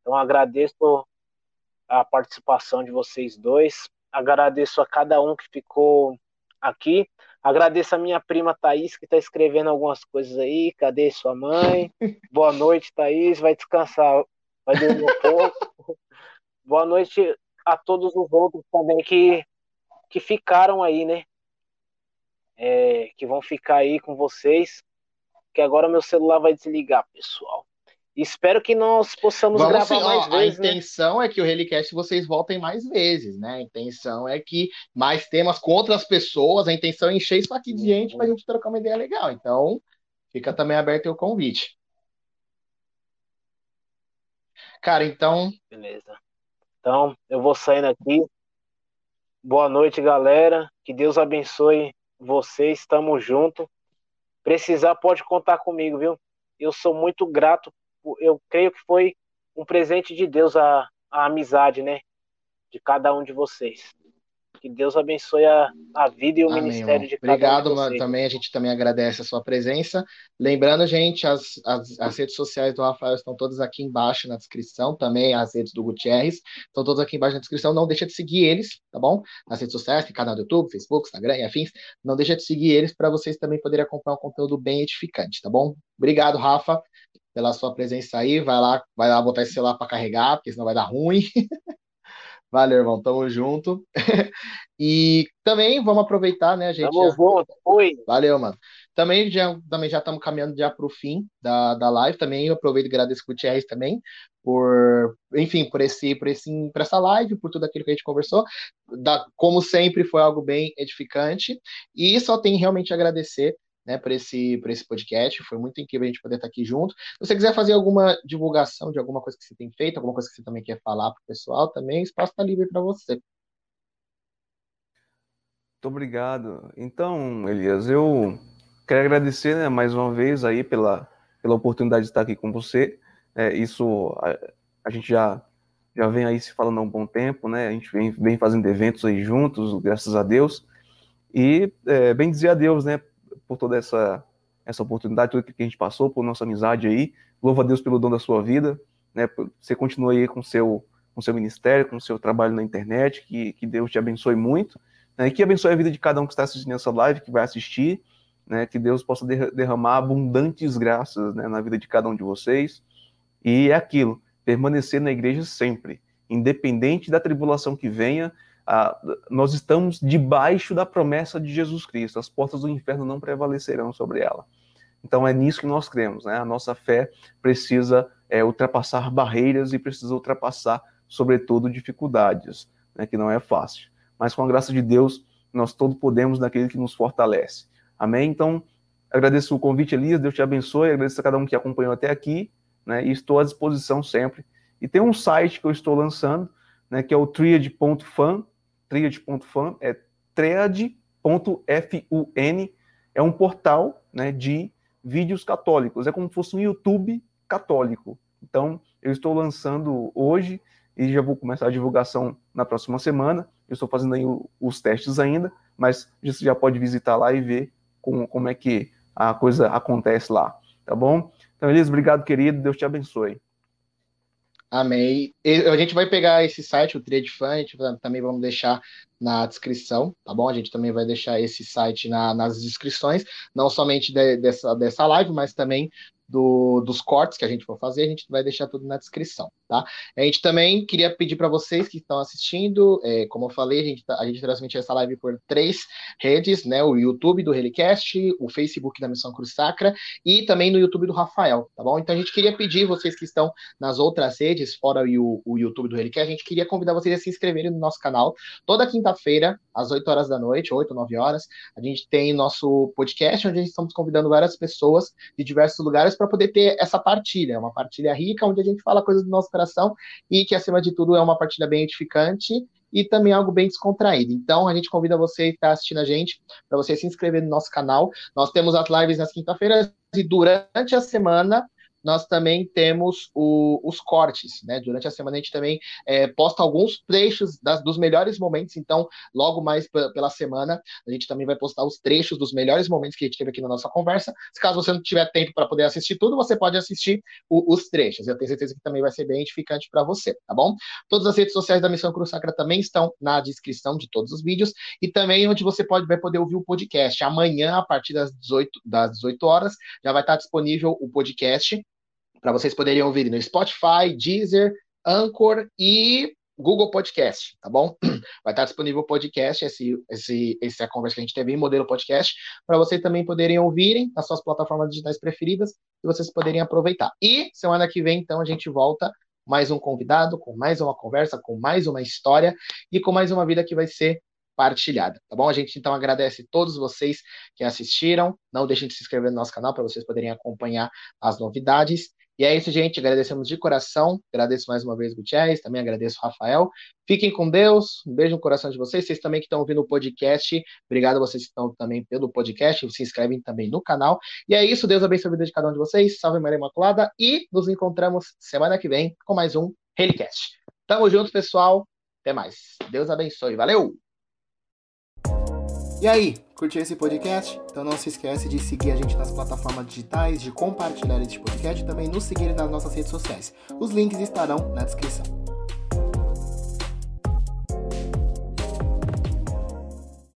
S3: Então agradeço a participação de vocês dois. Agradeço a cada um que ficou aqui. Agradeço a minha prima Thaís, que está escrevendo algumas coisas aí. Cadê sua mãe? Boa noite, Thaís. Vai descansar, vai dormir um pouco. Boa noite a todos os outros também que, que ficaram aí, né? É, que vão ficar aí com vocês. Que agora meu celular vai desligar, pessoal. Espero que nós possamos Vamos gravar sim, mais ó, vezes.
S1: A né? intenção né? é que o Relicast vocês voltem mais vezes, né? A intenção é que mais temas com outras pessoas. A intenção é encher isso aqui de gente para a gente trocar uma ideia legal. Então, fica também aberto o convite. Cara, então.
S3: Beleza. Então, eu vou saindo aqui. Boa noite, galera. Que Deus abençoe vocês. Tamo junto. Precisar, pode contar comigo, viu? Eu sou muito grato eu creio que foi um presente de Deus a, a amizade, né? De cada um de vocês. Que Deus abençoe a, a vida e o Amém, ministério irmão. de cada
S1: Obrigado,
S3: um de vocês.
S1: também a gente também agradece a sua presença. Lembrando, gente, as, as, as, redes sociais do Rafael estão todas aqui embaixo na descrição, também as redes do Gutierrez estão todas aqui embaixo na descrição. Não deixa de seguir eles, tá bom? Nas redes sociais, tem canal do YouTube, Facebook, Instagram e afins. Não deixa de seguir eles para vocês também poderem acompanhar um conteúdo bem edificante, tá bom? Obrigado, Rafa pela sua presença aí. Vai lá, vai lá botar esse celular para carregar, porque senão vai dar ruim. Valeu, irmão. Tamo junto. e também vamos aproveitar, né, a gente.
S3: Tamo já... junto. Oi.
S1: Valeu, mano. Também já também já estamos caminhando já para o fim da, da live. Também eu aproveito e agradeço o Gutierrez também por, enfim, por esse, por esse, por essa live, por tudo aquilo que a gente conversou. Da, como sempre, foi algo bem edificante. E só tem realmente a agradecer né, para esse, esse podcast. Foi muito incrível a gente poder estar aqui junto. Se você quiser fazer alguma divulgação de alguma coisa que você tem feito, alguma coisa que você também quer falar para o pessoal, também o espaço está livre para você. Muito
S2: obrigado. Então, Elias, eu quero agradecer né, mais uma vez aí pela, pela oportunidade de estar aqui com você. É, isso a, a, gente já, já vem aí se falando há um bom tempo, né? A gente vem, vem fazendo eventos aí juntos, graças a Deus. E é, bem dizer a Deus, né? Por toda essa, essa oportunidade, tudo que a gente passou, por nossa amizade aí. Louva a Deus pelo dom da sua vida, né? Você continua aí com seu com seu ministério, com seu trabalho na internet, que, que Deus te abençoe muito, né? E que abençoe a vida de cada um que está assistindo essa live, que vai assistir, né? Que Deus possa derramar abundantes graças, né, na vida de cada um de vocês. E é aquilo, permanecer na igreja sempre, independente da tribulação que venha, nós estamos debaixo da promessa de Jesus Cristo. As portas do inferno não prevalecerão sobre ela. Então é nisso que nós cremos, né? A nossa fé precisa é, ultrapassar barreiras e precisa ultrapassar, sobretudo, dificuldades, né? que não é fácil. Mas com a graça de Deus, nós todo podemos naquele que nos fortalece. Amém? Então, agradeço o convite, Elias, Deus te abençoe, agradeço a cada um que acompanhou até aqui, né? E estou à disposição sempre. E tem um site que eu estou lançando, né? Que é o triad.fan, triad.fan, é triad.fun, é um portal, né? De vídeos católicos. É como se fosse um YouTube católico. Então, eu estou lançando hoje e já vou começar a divulgação na próxima semana. Eu estou fazendo aí os testes ainda, mas você já pode visitar lá e ver como, como é que a coisa acontece lá, tá bom? Então, Elisa, obrigado, querido. Deus te abençoe.
S1: Amém. A gente vai pegar esse site, o Triad Fan, a gente também vamos deixar na descrição, tá bom? A gente também vai deixar esse site na, nas descrições, não somente de, dessa, dessa live, mas também do, dos cortes que a gente for fazer, a gente vai deixar tudo na descrição, tá? A gente também queria pedir para vocês que estão assistindo, é, como eu falei, a gente, tá, a gente transmite essa live por três redes, né? O YouTube do Relicast, o Facebook da Missão Cruz Sacra e também no YouTube do Rafael, tá bom? Então a gente queria pedir, vocês que estão nas outras redes, fora o, o YouTube do Relicast, a gente queria convidar vocês a se inscreverem no nosso canal. Toda quinta-feira, às 8 horas da noite, 8, 9 horas, a gente tem nosso podcast, onde a gente estamos convidando várias pessoas de diversos lugares para poder ter essa partilha, uma partilha rica, onde a gente fala coisas do nosso coração e que, acima de tudo, é uma partilha bem edificante e também algo bem descontraído. Então, a gente convida você que está assistindo a gente para você se inscrever no nosso canal. Nós temos as lives nas quinta-feiras e durante a semana nós também temos o, os cortes, né? Durante a semana a gente também é, posta alguns trechos das, dos melhores momentos, então, logo mais pela semana, a gente também vai postar os trechos dos melhores momentos que a gente teve aqui na nossa conversa. Se caso você não tiver tempo para poder assistir tudo, você pode assistir o, os trechos. Eu tenho certeza que também vai ser bem edificante para você, tá bom? Todas as redes sociais da Missão Cruz Sacra também estão na descrição de todos os vídeos e também onde você pode vai poder ouvir o podcast. Amanhã, a partir das 18, das 18 horas, já vai estar disponível o podcast para vocês poderem ouvir no Spotify, Deezer, Anchor e Google Podcast, tá bom? Vai estar disponível o podcast, esse, esse, essa conversa que a gente teve em modelo podcast, para vocês também poderem ouvirem nas suas plataformas digitais preferidas e vocês poderem aproveitar. E semana que vem, então, a gente volta mais um convidado, com mais uma conversa, com mais uma história e com mais uma vida que vai ser partilhada, tá bom? A gente então agradece todos vocês que assistiram. Não deixem de se inscrever no nosso canal para vocês poderem acompanhar as novidades. E é isso, gente. Agradecemos de coração. Agradeço mais uma vez, Gutierrez. Também agradeço, Rafael. Fiquem com Deus. Um beijo no coração de vocês. Vocês também que estão ouvindo o podcast. Obrigado a vocês que estão também pelo podcast. Se inscrevem também no canal. E é isso. Deus abençoe a vida de cada um de vocês. Salve Maria Imaculada. E nos encontramos semana que vem com mais um Relicast. Tamo junto, pessoal. Até mais. Deus abençoe. Valeu!
S4: E aí, curtiu esse podcast? Então não se esquece de seguir a gente nas plataformas digitais, de compartilhar esse podcast e também nos seguir nas nossas redes sociais. Os links estarão na descrição.